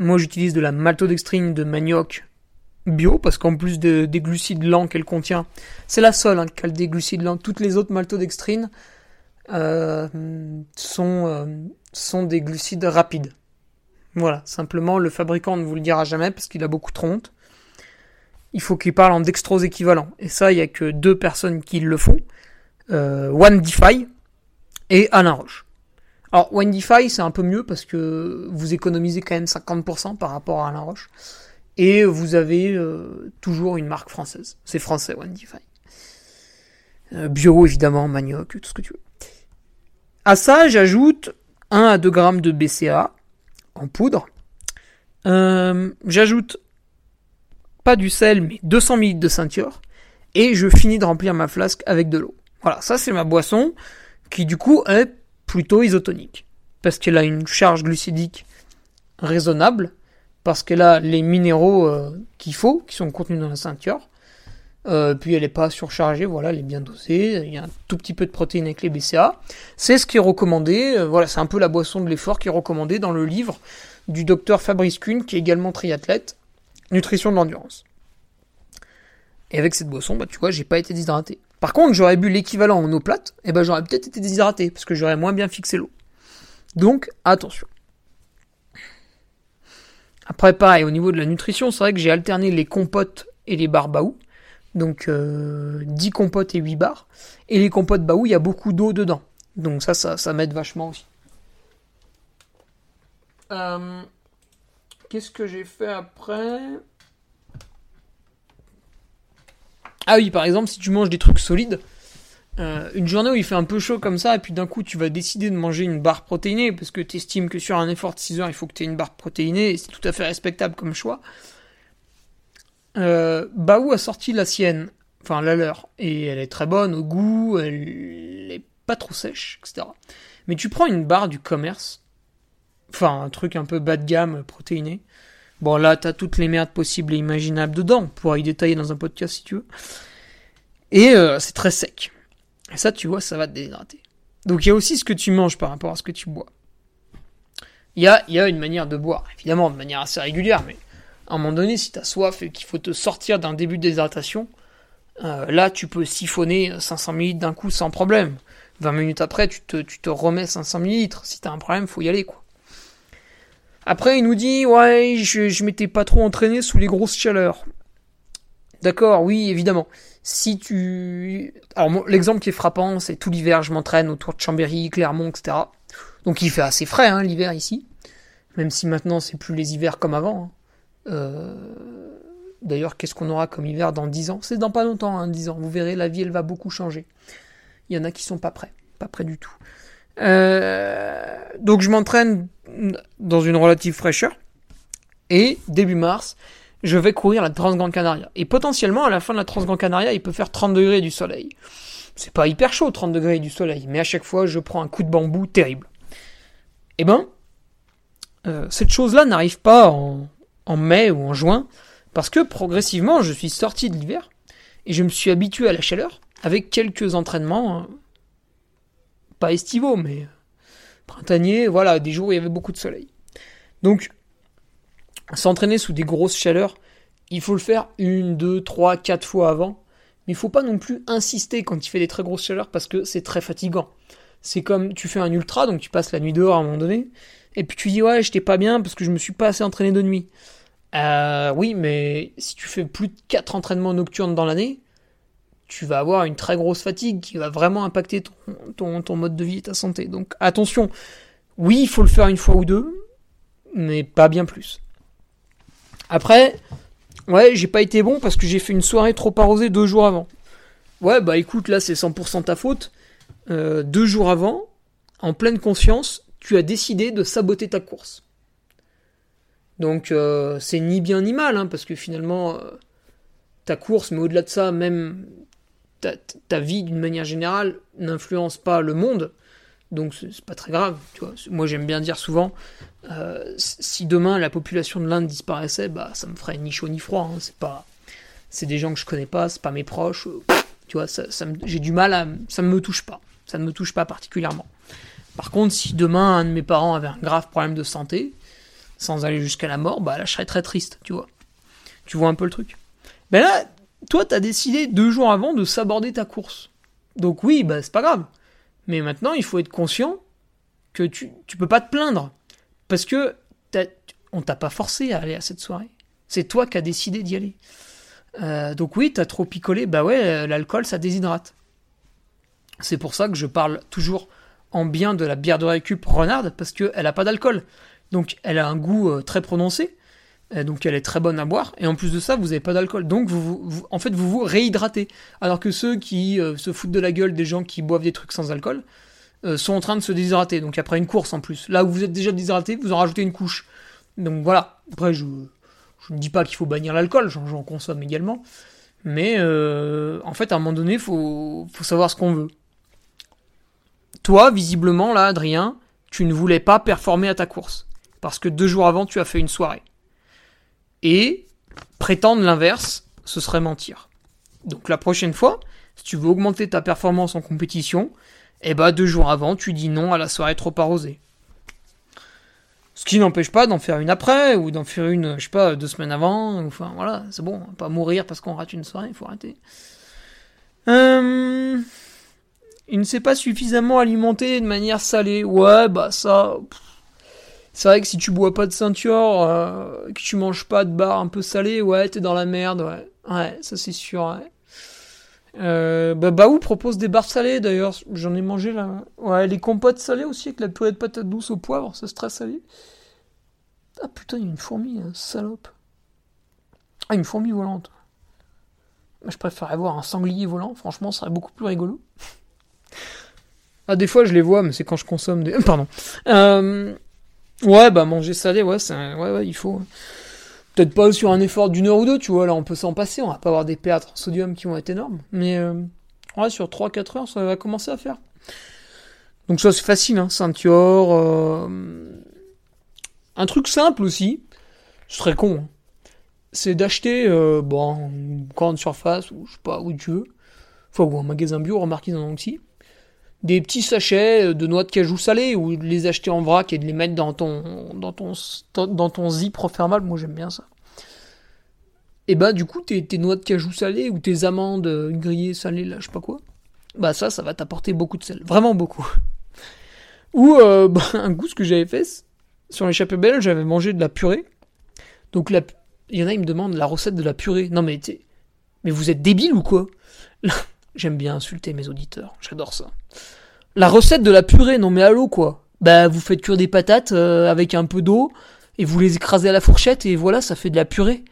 Moi, j'utilise de la maltodextrine de manioc bio, parce qu'en plus des glucides lents qu'elle contient, c'est la seule hein, qui a des glucides lents. Toutes les autres maltodextrines euh, sont, euh, sont des glucides rapides. Voilà, simplement le fabricant ne vous le dira jamais parce qu'il a beaucoup trop honte. Il faut qu'il parle en dextrose équivalent. Et ça, il n'y a que deux personnes qui le font. Euh, OneDefi et Alain Roche. Alors OneDefi, c'est un peu mieux parce que vous économisez quand même 50% par rapport à Alain Roche. Et vous avez euh, toujours une marque française. C'est français, OneDefi. Euh, bio, évidemment, manioc, tout ce que tu veux. À ça, j'ajoute 1 à 2 grammes de BCA en poudre. Euh, j'ajoute pas du sel, mais 200 ml de ceinture. Et je finis de remplir ma flasque avec de l'eau. Voilà, ça c'est ma boisson qui du coup est plutôt isotonique. Parce qu'elle a une charge glucidique raisonnable parce qu'elle a les minéraux euh, qu'il faut, qui sont contenus dans la ceinture. Euh, puis elle n'est pas surchargée, voilà, elle est bien dosée. Il y a un tout petit peu de protéines avec les BCA. C'est ce qui est recommandé. Euh, voilà, c'est un peu la boisson de l'effort qui est recommandée dans le livre du docteur Fabrice Kuhn, qui est également triathlète, nutrition de l'endurance. Et avec cette boisson, bah tu vois, j'ai pas été déshydraté. Par contre, j'aurais bu l'équivalent en eau plate, et ben j'aurais peut-être été déshydraté parce que j'aurais moins bien fixé l'eau. Donc attention. Après, pareil, au niveau de la nutrition, c'est vrai que j'ai alterné les compotes et les bars baou. Donc euh, 10 compotes et 8 bars. Et les compotes baou, il y a beaucoup d'eau dedans. Donc ça, ça, m'aide vachement aussi. Euh, qu'est-ce que j'ai fait après? Ah oui, par exemple, si tu manges des trucs solides, euh, une journée où il fait un peu chaud comme ça, et puis d'un coup tu vas décider de manger une barre protéinée, parce que tu estimes que sur un effort de 6 heures, il faut que tu aies une barre protéinée, et c'est tout à fait respectable comme choix. Euh, Baou a sorti la sienne, enfin la leur, et elle est très bonne au goût, elle est pas trop sèche, etc. Mais tu prends une barre du commerce, enfin un truc un peu bas de gamme protéiné. Bon là t'as toutes les merdes possibles et imaginables dedans, on pourra y détailler dans un podcast si tu veux. Et euh, c'est très sec. Et ça, tu vois, ça va te déshydrater. Donc il y a aussi ce que tu manges par rapport à ce que tu bois. Il y a, une manière de boire, évidemment de manière assez régulière, mais à un moment donné, si tu as soif et qu'il faut te sortir d'un début de déshydratation, euh, là tu peux siphonner 500 ml d'un coup sans problème. 20 minutes après, tu te, tu te remets 500 ml. Si tu as un problème, faut y aller quoi. Après, il nous dit Ouais, je, je m'étais pas trop entraîné sous les grosses chaleurs. D'accord, oui, évidemment si tu... Alors l'exemple qui est frappant, c'est tout l'hiver, je m'entraîne autour de Chambéry, Clermont, etc. Donc il fait assez frais hein, l'hiver ici, même si maintenant c'est plus les hivers comme avant. Hein. Euh, d'ailleurs, qu'est-ce qu'on aura comme hiver dans 10 ans? C'est dans pas longtemps, hein, 10 ans. Vous verrez, la vie, elle va beaucoup changer. Il y en a qui sont pas prêts, pas prêts du tout. Euh, donc je m'entraîne dans une relative fraîcheur. Et début mars, je vais courir la Transgrande Canaria. Et potentiellement, à la fin de la Transgrande Canaria, il peut faire 30 degrés du soleil. C'est pas hyper chaud, 30 degrés du soleil, mais à chaque fois, je prends un coup de bambou terrible. Eh ben, euh, cette chose-là n'arrive pas en, mai ou en juin, parce que progressivement, je suis sorti de l'hiver, et je me suis habitué à la chaleur, avec quelques entraînements, hein, pas estivaux, mais printaniers, voilà, des jours où il y avait beaucoup de soleil. Donc, S'entraîner sous des grosses chaleurs, il faut le faire une, deux, trois, quatre fois avant. Mais il faut pas non plus insister quand il fait des très grosses chaleurs parce que c'est très fatigant. C'est comme tu fais un ultra, donc tu passes la nuit dehors à un moment donné, et puis tu dis ouais, j'étais pas bien parce que je me suis pas assez entraîné de nuit. Euh, oui, mais si tu fais plus de 4 entraînements nocturnes dans l'année, tu vas avoir une très grosse fatigue qui va vraiment impacter ton, mode de vie et ta santé. Donc attention, oui, il faut le faire une fois ou deux, mais pas bien plus. Après, ouais, j'ai pas été bon parce que j'ai fait une soirée trop arrosée deux jours avant. Ouais, bah écoute, là c'est 100% ta faute. Euh, deux jours avant, en pleine conscience, tu as décidé de saboter ta course. Donc euh, c'est ni bien ni mal, hein, parce que finalement, euh, ta course, mais au-delà de ça, même ta, vie d'une manière générale n'influence pas le monde. Donc c'est pas très grave, tu vois. Moi j'aime bien dire souvent, euh, si demain la population de l'Inde disparaissait, bah ça me ferait ni chaud ni froid. Hein. C'est pas, c'est des gens que je connais pas, c'est pas mes proches. tu vois, ça, j'ai du mal à, ça ne me touche pas. Ça ne me touche pas particulièrement. Par contre, si demain un de mes parents avait un grave problème de santé, sans aller jusqu'à la mort, bah là je serais très triste, tu vois. Tu vois un peu le truc. Ben là, toi, t'as décidé deux jours avant de s'aborder ta course. Donc oui, bah c'est pas grave. Mais maintenant, il faut être conscient que tu, tu peux pas te plaindre. Parce que on t'a pas forcé à aller à cette soirée. C'est toi qui as décidé d'y aller. Euh, donc oui, t'as trop picolé. Bah ouais, euh, l'alcool, ça déshydrate. C'est pour ça que je parle toujours en bien de la bière de récup Renard, parce qu'elle a pas d'alcool. Donc elle a un goût euh, très prononcé donc elle est très bonne à boire, et en plus de ça, vous n'avez pas d'alcool. Donc vous, en fait, vous vous réhydratez. Alors que ceux qui euh, se foutent de la gueule des gens qui boivent des trucs sans alcool euh, sont en train de se déshydrater. Donc après une course en plus. Là où vous êtes déjà déshydraté, vous en rajoutez une couche. Donc voilà. Après, je, ne dis pas qu'il faut bannir l'alcool, j'en consomme également. Mais euh, en fait, à un moment donné, il faut, faut savoir ce qu'on veut. Toi, visiblement, là, Adrien, tu ne voulais pas performer à ta course. Parce que deux jours avant, tu as fait une soirée. Et prétendre l'inverse, ce serait mentir. Donc la prochaine fois, si tu veux augmenter ta performance en compétition, eh ben deux jours avant, tu dis non à la soirée trop arrosée. Ce qui n'empêche pas d'en faire une après, ou d'en faire une, je sais pas, deux semaines avant. Enfin voilà, c'est bon, pas mourir parce qu'on rate une soirée, il faut arrêter. Euh, il ne s'est pas suffisamment alimenté de manière salée. Ouais, bah ça. C'est vrai que si tu bois pas de ceinture, euh, que tu manges pas de bar un peu salé, ouais, t'es dans la merde, ouais. Ouais, ça c'est sûr, ouais. Euh, bah, Baou propose des bars salés d'ailleurs, j'en ai mangé là. Ouais, les compotes salées aussi avec la purée de patates douces au poivre, ça c'est très salé. Ah putain, il y a une fourmi, hein, salope. Ah, une fourmi volante. Je préférerais voir un sanglier volant, franchement, ça serait beaucoup plus rigolo. *laughs* ah, des fois je les vois, mais c'est quand je consomme des. *laughs* Pardon. Euh. Ouais, bah manger salé, ouais, c'est ouais, ouais, il faut. Peut-être pas sur un effort d'une heure ou deux, tu vois, là on peut s'en passer, on va pas avoir des pértes en sodium qui vont être énormes. Mais euh, ouais, sur 3-4 heures, ça va commencer à faire. Donc ça c'est facile, hein, ceinture. Euh, un truc simple aussi, ce serait con, hein. c'est d'acheter euh, bon, une grande surface, ou je sais pas, où tu veux. Enfin, ou un magasin bio, remarquez dans aussi des petits sachets de noix de cajou salées ou de les acheter en vrac et de les mettre dans ton dans ton dans ton zip moi j'aime bien ça. Et bah du coup tes, noix de cajou salées ou tes amandes grillées salées là, je sais pas quoi. Bah ça ça va t'apporter beaucoup de sel, vraiment beaucoup. Ou euh, *laughs* bah, un goût ce que j'avais fait sur l'échappée belle, j'avais mangé de la purée. Donc il y en a ils me demandent la recette de la purée. Non mais mais vous êtes débile ou quoi? J'aime bien insulter mes auditeurs, j'adore ça. La recette de la purée, non mais allô quoi Bah vous faites cuire des patates euh, avec un peu d'eau et vous les écrasez à la fourchette et voilà, ça fait de la purée.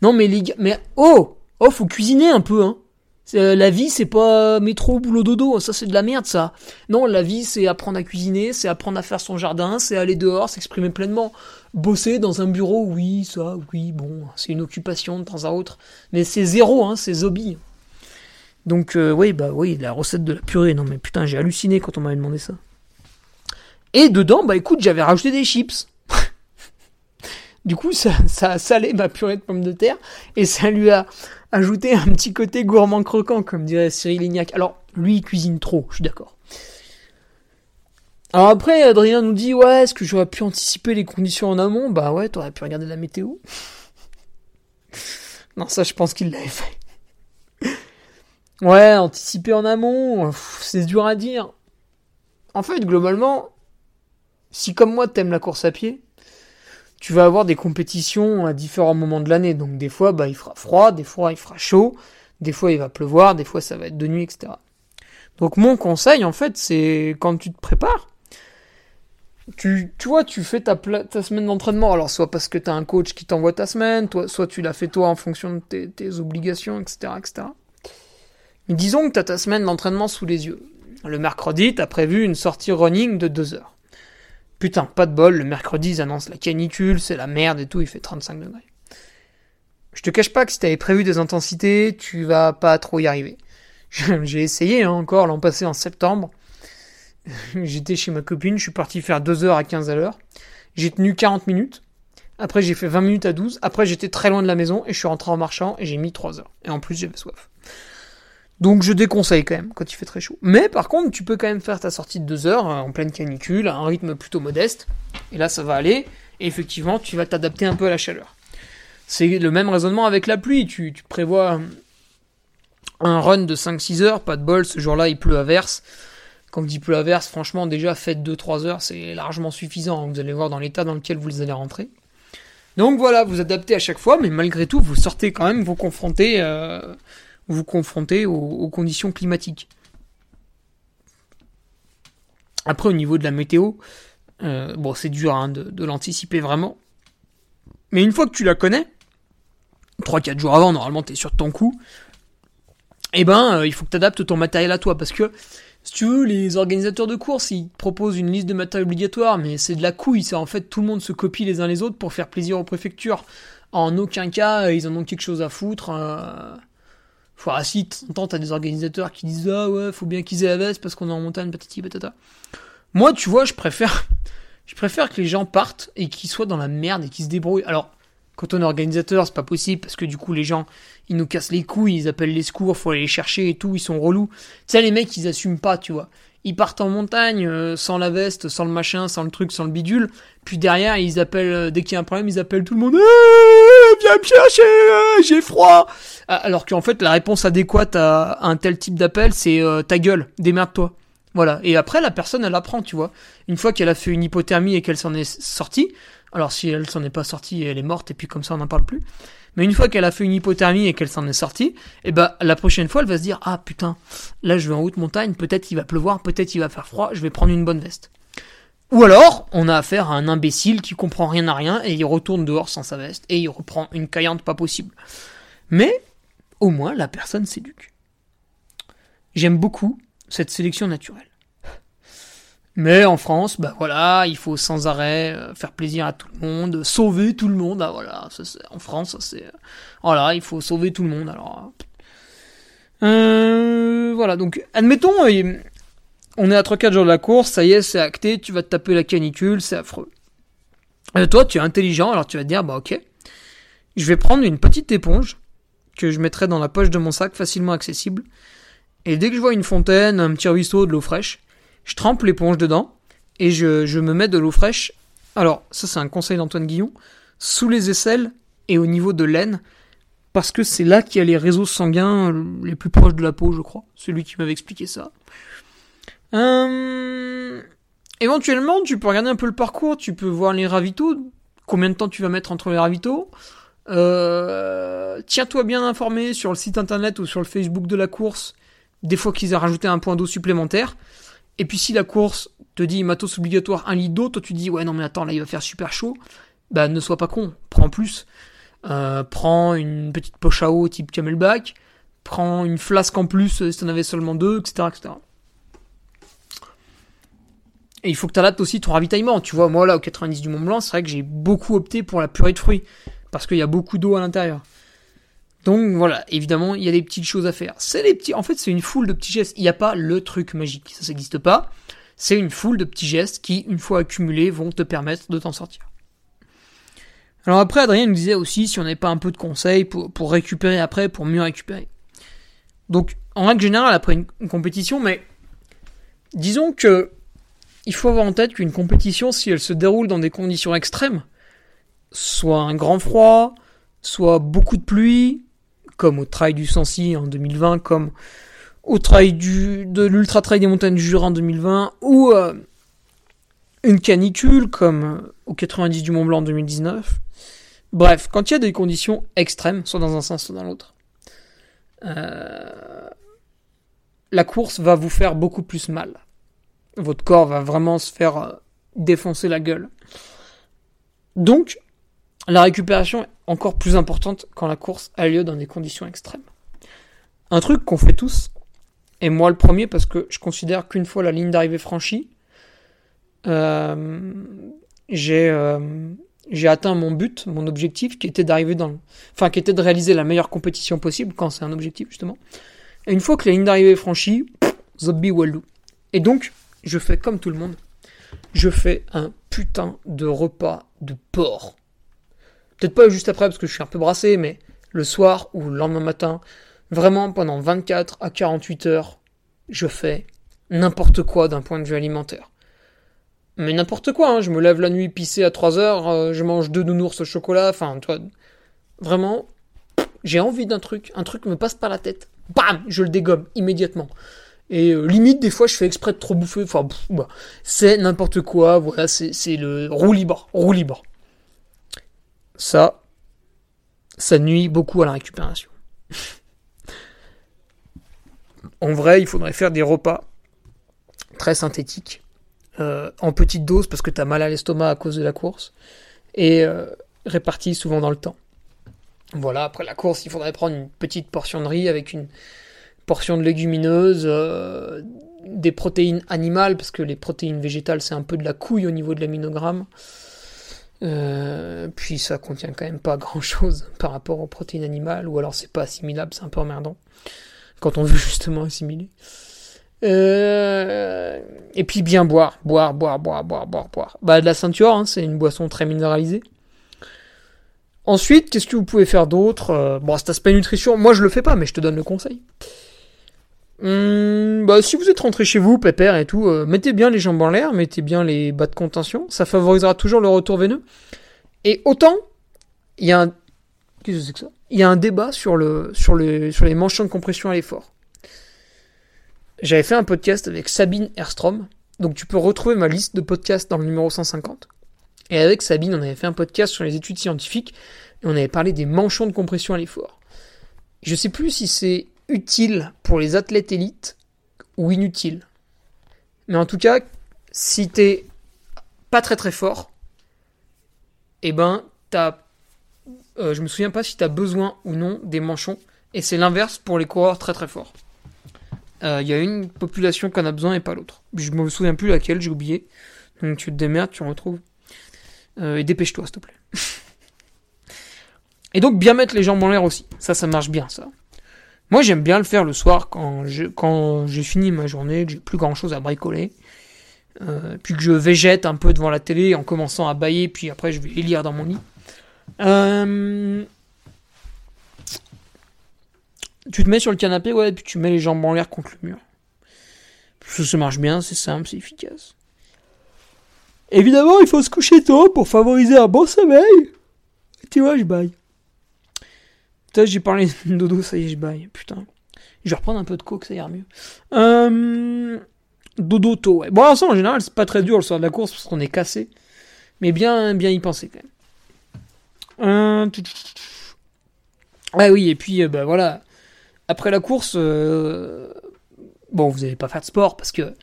Non mais les gars, mais oh Oh, faut cuisiner un peu hein. Euh, la vie, c'est pas métro, boulot, dodo, ça c'est de la merde ça. Non, la vie, c'est apprendre à cuisiner, c'est apprendre à faire son jardin, c'est aller dehors, s'exprimer pleinement. Bosser dans un bureau, oui, ça, oui, bon, c'est une occupation de temps à autre. Mais c'est zéro, hein, c'est zombie. Donc euh, oui, bah oui, la recette de la purée. Non mais putain, j'ai halluciné quand on m'avait demandé ça. Et dedans, bah écoute, j'avais rajouté des chips. *laughs* du coup, ça, ça a salé ma purée de pommes de terre et ça lui a ajouté un petit côté gourmand croquant, comme dirait Cyril Lignac. Alors, lui, il cuisine trop, je suis d'accord. Alors après, Adrien nous dit, ouais, est-ce que j'aurais pu anticiper les conditions en amont? Bah ouais, t'aurais pu regarder la météo. *laughs* non, ça, je pense qu'il l'avait fait. Ouais, anticiper en amont, c'est dur à dire. En fait, globalement, si comme moi t'aimes la course à pied, tu vas avoir des compétitions à différents moments de l'année. Donc des fois, bah, il fera froid, des fois il fera chaud, des fois il va pleuvoir, des fois ça va être de nuit, etc. Donc mon conseil, en fait, c'est quand tu te prépares, tu, tu vois, tu fais ta, ta semaine d'entraînement. Alors soit parce que tu as un coach qui t'envoie ta semaine, toi, soit tu l'as fait toi en fonction de tes, tes obligations, etc., etc. Disons que tu as ta semaine d'entraînement sous les yeux. Le mercredi, tu as prévu une sortie running de 2 heures. Putain, pas de bol, le mercredi ils annoncent la canicule, c'est la merde et tout, il fait 35 degrés. Je te cache pas que si t'avais prévu des intensités, tu vas pas trop y arriver. *laughs* J'ai essayé hein, encore l'an passé en septembre. *laughs* J'étais chez ma copine, je suis parti faire 2 heures à 15 à l'heure. J'ai tenu 40 minutes. Après j'ai fait 20 minutes à 12. Après j'étais très loin de la maison et je suis rentré en marchant et j'ai mis 3 heures. Et en plus j'avais soif. Donc je déconseille quand même quand il fait très chaud. Mais par contre, tu peux quand même faire ta sortie de 2 heures euh, en pleine canicule, à un rythme plutôt modeste. Et là, ça va aller. Et effectivement, tu vas t'adapter un peu à la chaleur. C'est le même raisonnement avec la pluie. Tu, prévois un run de 5-6 heures, pas de bol, ce jour-là il pleut à verse. Quand il pleut à verse, franchement, déjà faites 2-3 heures, c'est largement suffisant. Vous allez voir dans l'état dans lequel vous allez rentrer. Donc voilà, vous adaptez à chaque fois, mais malgré tout, vous sortez quand même, vous confrontez euh, vous confrontez aux, conditions climatiques. Après, au niveau de la météo, euh, bon, c'est dur hein, de, l'anticiper vraiment. Mais une fois que tu la connais, 3-4 jours avant, normalement, tu es sur ton coup, eh ben, euh, il faut que tu adaptes ton matériel à toi. Parce que, si tu veux, les organisateurs de courses, ils proposent une liste de matériel obligatoire, mais c'est de la couille. C'est en fait, tout le monde se copie les uns les autres pour faire plaisir aux préfectures. En aucun cas, ils en ont quelque chose à foutre. Euh, Faut si t'entends, t'as des organisateurs qui disent ah ouais, faut bien qu'ils aient la veste parce qu'on est en montagne, patati patata. Moi, tu vois, je préfère, *laughs* je préfère que les gens partent et qu'ils soient dans la merde et qu'ils se débrouillent. Alors, quand on est organisateur, c'est pas possible parce que du coup, les gens, ils nous cassent les couilles, ils appellent les secours, faut aller les chercher et tout, ils sont relous. Tu sais, les mecs, ils assument pas, tu vois. Ils partent en montagne euh, sans la veste, sans le machin, sans le truc, sans le bidule. Puis derrière, ils appellent, euh, dès qu'il y a un problème, ils appellent tout le monde. Viens me chercher, euh, j'ai froid. Ah, alors qu'en fait, la réponse adéquate à un tel type d'appel, c'est ta gueule, démerde-toi. Voilà. Et après, la personne, elle apprend, tu vois. Une fois qu'elle a fait une hypothermie et qu'elle s'en est sortie, alors si elle s'en est pas sortie, elle est morte et puis comme ça, on n'en parle plus. Mais une fois qu'elle a fait une hypothermie et qu'elle s'en est sortie, eh ben, la prochaine fois, elle va se dire, ah putain, là je vais en haute montagne, peut-être il va pleuvoir, peut-être il va faire froid, je vais prendre une bonne veste. Ou alors, on a affaire à un imbécile qui comprend rien à rien et il retourne dehors sans sa veste et il reprend une caillante pas possible. Mais, au moins, la personne s'éduque. J'aime beaucoup cette sélection naturelle. Mais en France, bah voilà, il faut sans arrêt euh, faire plaisir à tout le monde, sauver tout le monde. Ah voilà, en France, c'est voilà, il faut sauver tout le monde. Alors euh, voilà, donc admettons, euh, on est à 3-4 jours de la course, ça y est, c'est acté, tu vas te taper la canicule, c'est affreux. toi, tu es intelligent, alors tu vas te dire, bah ok, je vais prendre une petite éponge que je mettrai dans la poche de mon sac, facilement accessible. Et dès que je vois une fontaine, un petit ruisseau, de l'eau fraîche, je trempe l'éponge dedans et je, me mets de l'eau fraîche. Alors, ça c'est un conseil d'Antoine Guillon, sous les aisselles et au niveau de l'aine, parce que c'est là qu'il y a les réseaux sanguins les plus proches de la peau, je crois. Celui qui m'avait expliqué ça. Euh, éventuellement, tu peux regarder un peu le parcours, tu peux voir les ravitaux, combien de temps tu vas mettre entre les ravitaux. Euh, tiens-toi bien informé sur le site internet ou sur le Facebook de la course, des fois qu'ils aient rajouté un point d'eau supplémentaire. Et puis si la course te dit matos obligatoire un litre d'eau, toi tu dis ouais non mais attends là il va faire super chaud, bah ne sois pas con, prends plus. Euh, prends une petite poche à eau type camelback, prends une flasque en plus si t'en avais seulement deux, etc. etc. Et il faut que tu adaptes aussi ton ravitaillement. Tu vois, moi là au 90 du Mont Blanc, c'est vrai que j'ai beaucoup opté pour la purée de fruits, parce qu'il y a beaucoup d'eau à l'intérieur. Donc voilà, évidemment, il y a des petites choses à faire. C'est les petits, en fait, c'est une foule de petits gestes. Il n'y a pas le truc magique, ça n'existe pas. C'est une foule de petits gestes qui, une fois accumulés, vont te permettre de t'en sortir. Alors après, Adrien nous disait aussi si on n'avait pas un peu de conseils pour, pour récupérer après, pour mieux récupérer. Donc, en règle générale, après une, compétition, mais disons que il faut avoir en tête qu'une compétition, si elle se déroule dans des conditions extrêmes, soit un grand froid, soit beaucoup de pluie, comme au Trail du Sancy en 2020, comme au trail de l'Ultra Trail des montagnes du Jura en 2020, ou euh, une canicule comme euh, au 90 du Mont Blanc en 2019. Bref, quand il y a des conditions extrêmes, soit dans un sens, soit dans l'autre, euh, la course va vous faire beaucoup plus mal. Votre corps va vraiment se faire euh, défoncer la gueule. Donc, la récupération est encore plus importante quand la course a lieu dans des conditions extrêmes. Un truc qu'on fait tous, et moi le premier parce que je considère qu'une fois la ligne d'arrivée franchie, euh, j'ai euh, j'ai atteint mon but, mon objectif, qui était d'arriver dans, enfin qui était de réaliser la meilleure compétition possible quand c'est un objectif justement. Et une fois que la ligne d'arrivée est franchie, zombie walou. Et donc, je fais comme tout le monde, je fais un putain de repas de porc. Peut-être pas juste après parce que je suis un peu brassé, mais le soir ou le lendemain matin, vraiment pendant 24 à 48 heures, je fais n'importe quoi d'un point de vue alimentaire. Mais n'importe quoi, hein. je me lève la nuit pissé à 3 heures, euh, je mange deux nounours au chocolat, enfin, toi, vraiment, j'ai envie d'un truc, un truc me passe par la tête, bam, je le dégomme immédiatement. Et euh, limite, des fois, je fais exprès de trop bouffer, enfin, bah, c'est n'importe quoi, voilà, c'est le roue libre, roue libre. Ça, ça nuit beaucoup à la récupération. *laughs* en vrai, il faudrait faire des repas très synthétiques euh, en petite dose parce que tu as mal à l'estomac à cause de la course et euh, réparti souvent dans le temps. Voilà, après la course, il faudrait prendre une petite portion de riz avec une portion de légumineuses, euh, des protéines animales parce que les protéines végétales c'est un peu de la couille au niveau de l'aminogramme. puis ça contient quand même pas grand chose *laughs* par rapport aux protéines animales, ou alors c'est pas assimilable, c'est un peu emmerdant quand on veut justement assimiler. Euh, et puis bien boire, boire, boire, boire, boire, boire, boire. Bah de la ceinture, hein, c'est une boisson très minéralisée. Ensuite, qu'est-ce que vous pouvez faire d'autre? Euh, Bon, cet aspect nutrition, moi je le fais pas, mais je te donne le conseil. Hum, bah, si vous êtes rentré chez vous, pépère et tout, euh, mettez bien les jambes en l'air, mettez bien les bas de contention, ça favorisera toujours le retour veineux. Et autant, il y a un, que ça? Il y a un débat sur le, sur le, sur les manchons de compression à l'effort. J'avais fait un podcast avec Sabine Erstrom. Donc tu peux retrouver ma liste de podcasts dans le numéro 150. Et avec Sabine, on avait fait un podcast sur les études scientifiques et on avait parlé des manchons de compression à l'effort. Je sais plus si c'est utile pour les athlètes élites ou inutile. Mais en tout cas, si t'es pas très très fort, eh ben, t'as. Euh, je me souviens pas si t'as besoin ou non des manchons. Et c'est l'inverse pour les coureurs très très forts. Il euh, y a une population qu'on a besoin et pas l'autre. Je me souviens plus laquelle, j'ai oublié. Donc tu te démerdes, tu en retrouves. Euh, et dépêche-toi, s'il te plaît. *laughs* et donc bien mettre les jambes en l'air aussi. Ça, ça marche bien, ça. Moi, j'aime bien le faire le soir quand j'ai quand fini ma journée, que j'ai plus grand chose à bricoler. Euh, puis que je végète un peu devant la télé en commençant à bailler, puis après je vais lire dans mon lit. Euh, tu te mets sur le canapé, ouais, et puis tu mets les jambes en l'air contre le mur. Ça, marche bien, c'est simple, c'est efficace. Évidemment, il faut se coucher tôt pour favoriser un bon sommeil. Tu vois, je baille. Putain, j'ai parlé de dodo, ça y est, je baille. Putain. Je vais reprendre un peu de coke, ça ira mieux. Euh, dodo tôt, ouais. Bon, ça, en général, c'est pas très dur le soir de la course parce qu'on est cassé. Mais bien, bien y penser quand même. Euh... Ah oui, et puis, euh, bah voilà après la course, euh, bon, vous n'allez pas faire de sport parce que,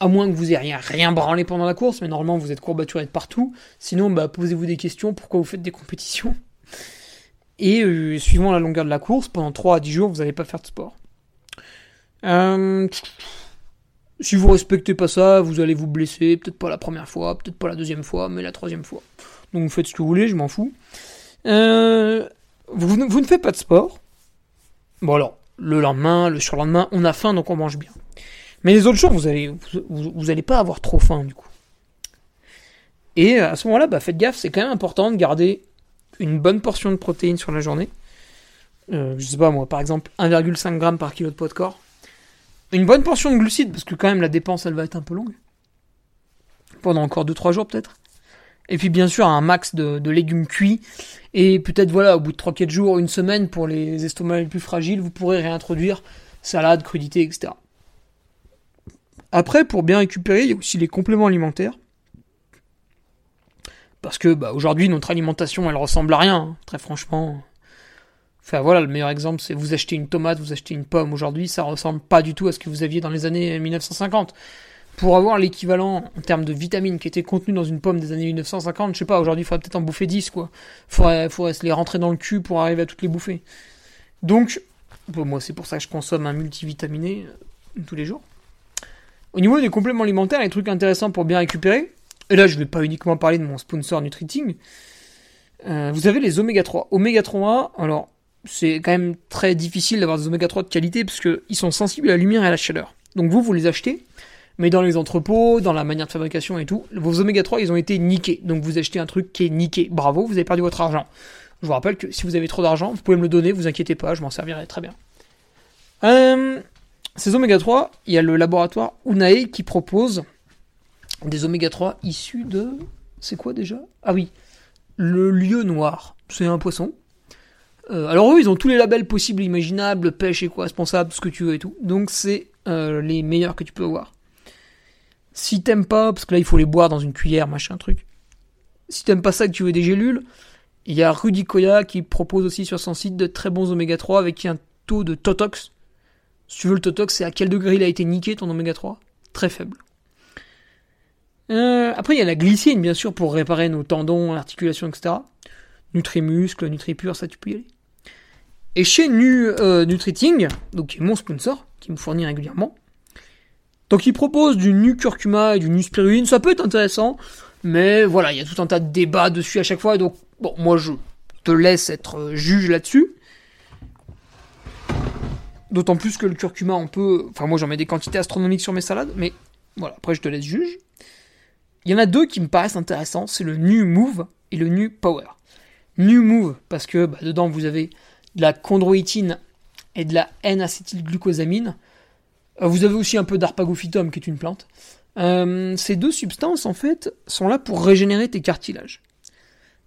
à moins que vous ayez rien, rien branlé pendant la course, mais normalement vous êtes courbaturé de partout. Sinon, bah, posez-vous des questions, pourquoi vous faites des compétitions? Et euh, suivant la longueur de la course, pendant 3 à 10 jours, vous n'allez pas faire de sport. Euh, si vous respectez pas ça, vous allez vous blesser, peut-être pas la première fois, peut-être pas la deuxième fois, mais la troisième fois. Donc vous faites ce que vous voulez, je m'en fous. vous, vous ne faites pas de sport, Bon alors, le lendemain, le surlendemain, on a faim donc on mange bien. Mais les autres jours, vous allez, vous, allez pas avoir trop faim du coup. Et à ce moment-là, bah, faites gaffe, c'est quand même important de garder une bonne portion de protéines sur la journée. Euh, je sais pas moi, par exemple 1,5 g par kilo de poids de corps. Une bonne portion de glucides, parce que quand même la dépense elle va être un peu longue. Pendant encore 2-3 jours peut-être. Et puis bien sûr un max de, légumes cuits. Et peut-être voilà, au bout de 3-4 jours, une semaine pour les estomacs les plus fragiles, vous pourrez réintroduire salade, crudité, etc. Après, pour bien récupérer, il y a aussi les compléments alimentaires. Parce que bah, aujourd'hui, notre alimentation, elle ressemble à rien, hein, très franchement. Enfin voilà, le meilleur exemple, c'est vous achetez une tomate, vous achetez une pomme. Aujourd'hui, ça ressemble pas du tout à ce que vous aviez dans les années 1950. Pour avoir l'équivalent en termes de vitamines qui étaient contenues dans une pomme des années 1950, je sais pas, aujourd'hui, il faudrait peut-être en bouffer 10, quoi. Faudrait, faudrait se les rentrer dans le cul pour arriver à toutes les bouffer. Donc, moi, c'est pour ça que je consomme un multivitaminé euh, tous les jours. Au niveau des compléments alimentaires, les trucs intéressants pour bien récupérer, et là, je vais pas uniquement parler de mon sponsor Nutriting, euh, vous avez les oméga 3. Oméga 3, alors, c'est quand même très difficile d'avoir des oméga 3 de qualité parce qu'ils sont sensibles à la lumière et à la chaleur. Donc vous, vous les achetez, mais dans les entrepôts, dans la manière de fabrication et tout, vos oméga 3, ils ont été niqués. Donc vous achetez un truc qui est niqué. Bravo, vous avez perdu votre argent. Je vous rappelle que si vous avez trop d'argent, vous pouvez me le donner, vous inquiétez pas, je m'en servirai très bien. Euh, ces oméga 3, il y a le laboratoire Unae qui propose des oméga 3 issus de... C'est quoi déjà? Ah oui, le lieu noir. C'est un poisson. Euh, alors eux, ils ont tous les labels possibles, imaginables, pêche et quoi, responsable, ce que tu veux et tout. Donc c'est euh, les meilleurs que tu peux avoir. Si t'aimes pas, parce que là il faut les boire dans une cuillère, machin truc. Si t'aimes pas ça, que tu veux des gélules, il y a Rudy Koya qui propose aussi sur son site de très bons oméga 3 avec un taux de Totox. Si tu veux le Totox, c'est à quel degré il a été niqué ton oméga 3 Très faible. Euh, après, il y a la glycine, bien sûr, pour réparer nos tendons, articulations, etc. Nutri-muscle, Nutri-pur, ça tu peux y aller. Et chez nu, euh, Nutriting, donc qui est mon sponsor, qui me fournit régulièrement, donc il propose du nu curcuma et du nu spiruline, ça peut être intéressant, mais voilà, il y a tout un tas de débats dessus à chaque fois, donc bon, moi je te laisse être euh, juge là-dessus. D'autant plus que le curcuma, on peut. Enfin, moi j'en mets des quantités astronomiques sur mes salades, mais voilà, après je te laisse juge. Il y en a deux qui me paraissent intéressants, c'est le Nu Move et le Nu Power. Nu Move, parce que bah, dedans vous avez de la chondroïtine et de la N-acétylglucosamine. Euh, vous avez aussi un peu d'arpagophytum qui est une plante. Euh, ces deux substances, en fait, sont là pour régénérer tes cartilages.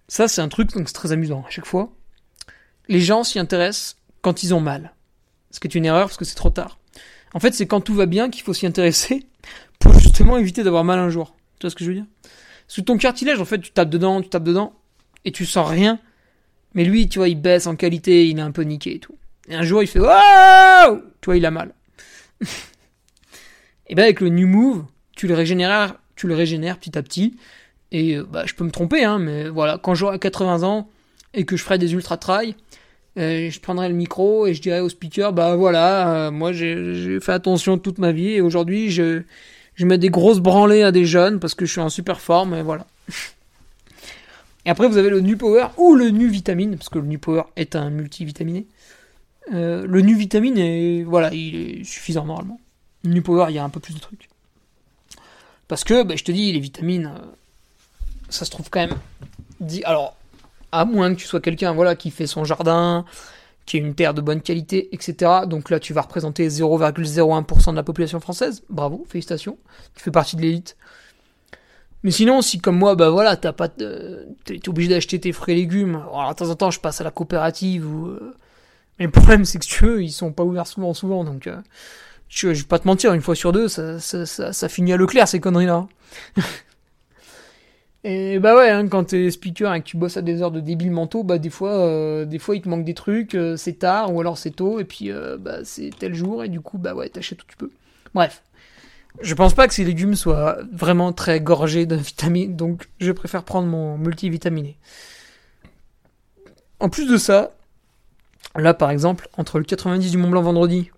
Ça, c'est un truc, donc c'est très amusant. À chaque fois, les gens s'y intéressent quand ils ont mal. Ce qui est une erreur parce que c'est trop tard. En fait, c'est quand tout va bien qu'il faut s'y intéresser *laughs* pour justement éviter d'avoir mal un jour. Tu vois ce que je veux dire? Que ton cartilage, en fait, tu tapes dedans, tu tapes dedans, et tu sens rien. Mais lui, tu vois, il baisse en qualité, il est un peu niqué et tout. Et un jour, il fait Waouh Tu vois, il a mal. *laughs* et ben avec le New Move, tu le régénères, tu le régénères petit à petit. Et euh, bah, je peux me tromper, hein, mais voilà, quand j'aurai 80 ans et que je ferai des ultra trail, euh, je prendrai le micro et je dirai au speaker, bah voilà, euh, moi j'ai fait attention toute ma vie et aujourd'hui je, je mets des grosses branlées à des jeunes parce que je suis en super forme et voilà. Et après, vous avez le Nu Power ou le Nu Vitamine, parce que le Nu Power est un multivitaminé. Euh, le Nu Vitamine est, voilà, il est suffisant normalement. Le Nu Power, il y a un peu plus de trucs. Parce que, bah, je te dis, les vitamines, euh, ça se trouve quand même. Alors, à moins que tu sois quelqu'un, voilà, qui fait son jardin, une terre de bonne qualité, etc. Donc là, tu vas représenter 0,01% de la population française. Bravo, félicitations. Tu fais partie de l'élite. Mais sinon, si comme moi, bah voilà, t'as pas, t'es obligé d'acheter tes fruits et légumes. Alors, de temps en temps, je passe à la coopérative ou. Euh, mais le problème, c'est que tu veux, ils sont pas ouverts souvent, souvent. Donc, euh, je, vais pas te mentir, une fois sur deux, ça, ça, ça, finit à Leclerc ces conneries-là. *laughs* et bah ouais, hein, quand t'es speaker et que tu bosses à des heures de débiles mentaux, bah des fois, euh, des fois il te manque des trucs, c'est tard ou alors c'est tôt et puis bah c'est tel jour et du coup bah ouais t'achètes où tu peux. Bref. Je pense pas que ces légumes soient vraiment très gorgés de *laughs* vitamines, donc je préfère prendre mon multivitaminé. En plus de ça, là par exemple, entre le 90 du Mont Blanc vendredi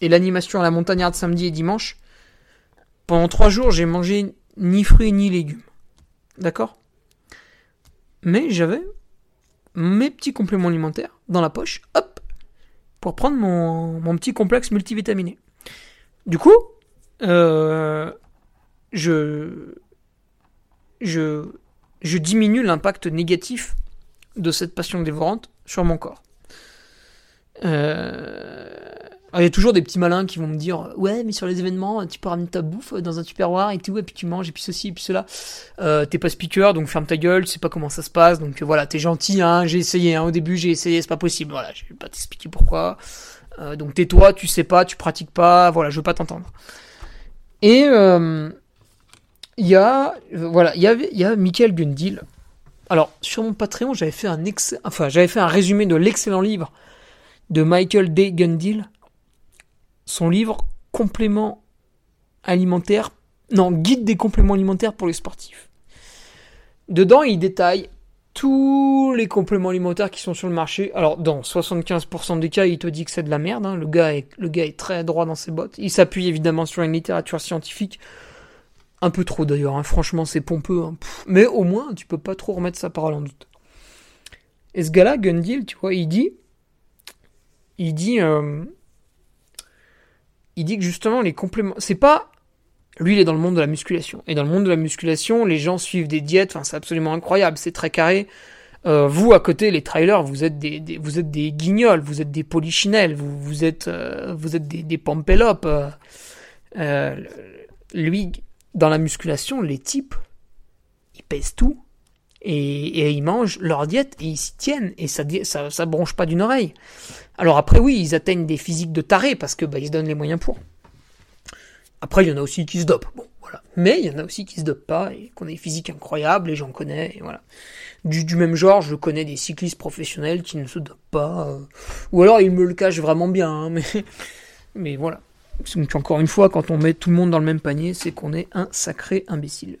et l'animation à la montagnarde samedi et dimanche, pendant trois jours j'ai mangé ni fruits ni légumes. D'accord Mais j'avais mes petits compléments alimentaires dans la poche, hop, pour prendre mon, petit complexe multivitaminé. Du coup, euh, je, je, je diminue l'impact négatif de cette passion dévorante sur mon corps. Euh, il y a toujours des petits malins qui vont me dire ouais mais sur les événements tu peux ramener ta bouffe dans un tupperware et tout et puis tu manges et puis ceci et puis cela euh, t'es pas speaker donc ferme ta gueule tu sais pas comment ça se passe donc voilà t'es gentil hein j'ai essayé hein, au début j'ai essayé c'est pas possible voilà je vais pas t'expliquer pourquoi Euh, donc tais-toi, tu sais pas, tu pratiques pas, voilà, je veux pas t'entendre. Et euh, il y a, voilà, il y il y a Michael Gundil. Alors sur mon Patreon, j'avais fait un enfin j'avais fait un résumé de l'excellent livre de Michael D. Gundil, son livre complément alimentaire, non guide des compléments alimentaires pour les sportifs. Dedans, il détaille tous les compléments alimentaires qui sont sur le marché. Alors, dans 75% des cas, il te dit que c'est de la merde. Hein. Le, gars est, le gars est très droit dans ses bottes. Il s'appuie évidemment sur une littérature scientifique. Un peu trop d'ailleurs. Hein. Franchement, c'est pompeux. Hein. Mais au moins, tu peux pas trop remettre sa parole en doute. Et ce gars-là, Gundil, tu vois, il dit. Il dit. Euh, il dit que justement, les compléments. C'est pas lui, il est dans le monde de la musculation. Et dans le monde de la musculation, les gens suivent des diètes, enfin, c'est absolument incroyable, c'est très carré. Euh, vous, à côté, les trailers, vous êtes des, vous êtes des guignols, vous êtes des polichinelles, vous, êtes, euh, vous êtes des, des pampelopes. Euh, lui, dans la musculation, les types, ils pèsent tout. Et, et ils mangent leur diète et ils s'y tiennent. Et ça, ça, ça bronche pas d'une oreille. Alors après, oui, ils atteignent des physiques de tarés parce que bah, ils se donnent les moyens pour. Après, il y en a aussi qui se dopent. Bon, voilà. Mais il y en a aussi qui se dopent pas et qu'on a des physiques incroyables et j'en connais. Et voilà. Du, même genre, je connais des cyclistes professionnels qui ne se dopent pas. Euh, ou alors ils me le cachent vraiment bien. Hein, mais, mais voilà. Donc encore une fois, quand on met tout le monde dans le même panier, c'est qu'on est un sacré imbécile.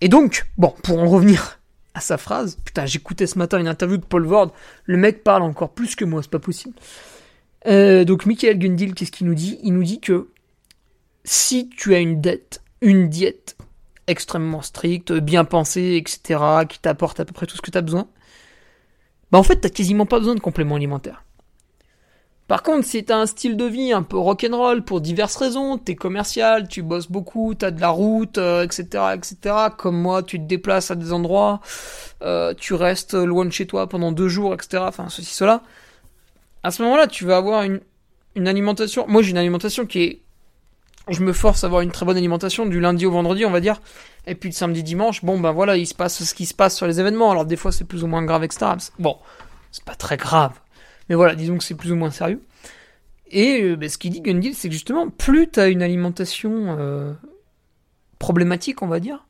Et donc, bon, pour en revenir à sa phrase, putain, j'écoutais ce matin une interview de Paul Ward, le mec parle encore plus que moi, c'est pas possible. Euh, donc Michael Gundil, qu'est-ce qu'il nous dit? Il nous dit que si tu as une dette, une diète extrêmement stricte, bien pensée, etc., qui t'apporte à peu près tout ce que tu as besoin, bah en fait, t'as quasiment pas besoin de compléments alimentaires. Par contre, si t'as un style de vie un peu rock'n'roll pour diverses raisons, t'es commercial, tu bosses beaucoup, t'as de la route, etc., euh, etc., comme moi, tu te déplaces à des endroits, euh, tu restes loin de chez toi pendant deux jours, etc., enfin, ceci, cela, à ce moment-là, tu vas avoir une, alimentation, moi j'ai une alimentation qui est je me force à avoir une très bonne alimentation du lundi au vendredi, on va dire. Et puis le samedi dimanche, bon ben voilà, il se passe ce qui se passe sur les événements. Alors des fois c'est plus ou moins grave, etc. Bon, c'est pas très grave. Mais voilà, disons que c'est plus ou moins sérieux. Et euh, ben, ce qu'il dit Gundil, c'est que justement, plus tu une alimentation euh, problématique, on va dire,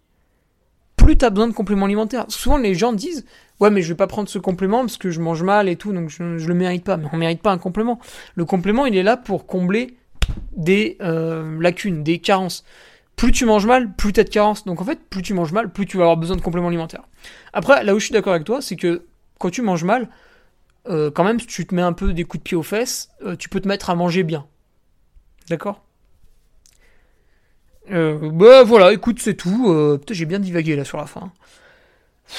plus tu as besoin de compléments alimentaires. Souvent les gens disent, ouais mais je vais pas prendre ce complément parce que je mange mal et tout, donc je, je le mérite pas. Mais on mérite pas un complément. Le complément, il est là pour combler des euh, lacunes, des carences. Plus tu manges mal, plus tu as de carences. Donc en fait, plus tu manges mal, plus tu vas avoir besoin de compléments alimentaires. Après, là où je suis d'accord avec toi, c'est que quand tu manges mal, euh, quand même, si tu te mets un peu des coups de pied aux fesses, euh, tu peux te mettre à manger bien. D'accord? Bah voilà, écoute, c'est tout. Putain, j'ai bien divagué là sur la fin.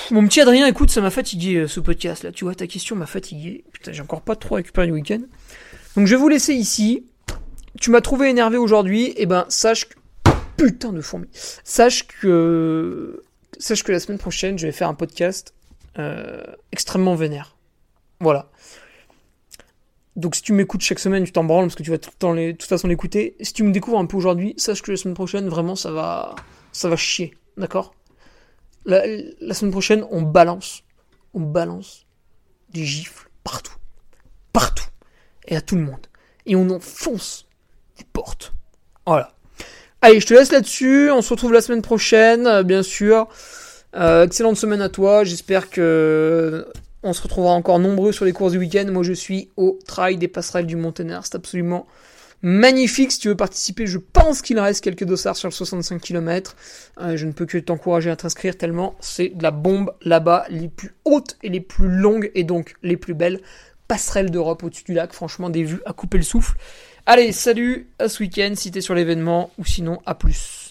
Mon petit Adrien, écoute, ça m'a fatigué ce podcast là. Tu vois, ta question m'a fatigué. Putain, j'ai encore pas trop récupéré le week-end. Donc je vais vous laisser ici tu m'as trouvé énervé aujourd'hui, et eh ben sache que... *coughs* Putain de fourmi. Sache que... Sache que la semaine prochaine, je vais faire un podcast euh, extrêmement vénère. Voilà. Donc si tu m'écoutes chaque semaine, tu t'en branles parce que tu vas tout les, de toute façon l'écouter. Si tu me découvres un peu aujourd'hui, sache que la semaine prochaine, vraiment, ça va, ça va chier, d'accord? La, semaine prochaine, on balance, on balance des gifles partout, partout, et à tout le monde, et on enfonce porte. Voilà. Allez, je te laisse là-dessus. On se retrouve la semaine prochaine, euh, bien sûr. Euh, excellente semaine à toi. J'espère que on se retrouvera encore nombreux sur les courses du week-end. Moi, je suis au trail des passerelles du Monténard. C'est absolument magnifique. Si tu veux participer, je pense qu'il reste quelques dossards sur le 65 km. je ne peux que t'encourager à t'inscrire tellement c'est de la bombe là-bas, les plus hautes et les plus longues et donc les plus belles passerelles d'Europe au-dessus du lac. Franchement, des vues à couper le souffle. Allez, salut, à ce week-end si t'es sur l'événement, ou sinon à plus.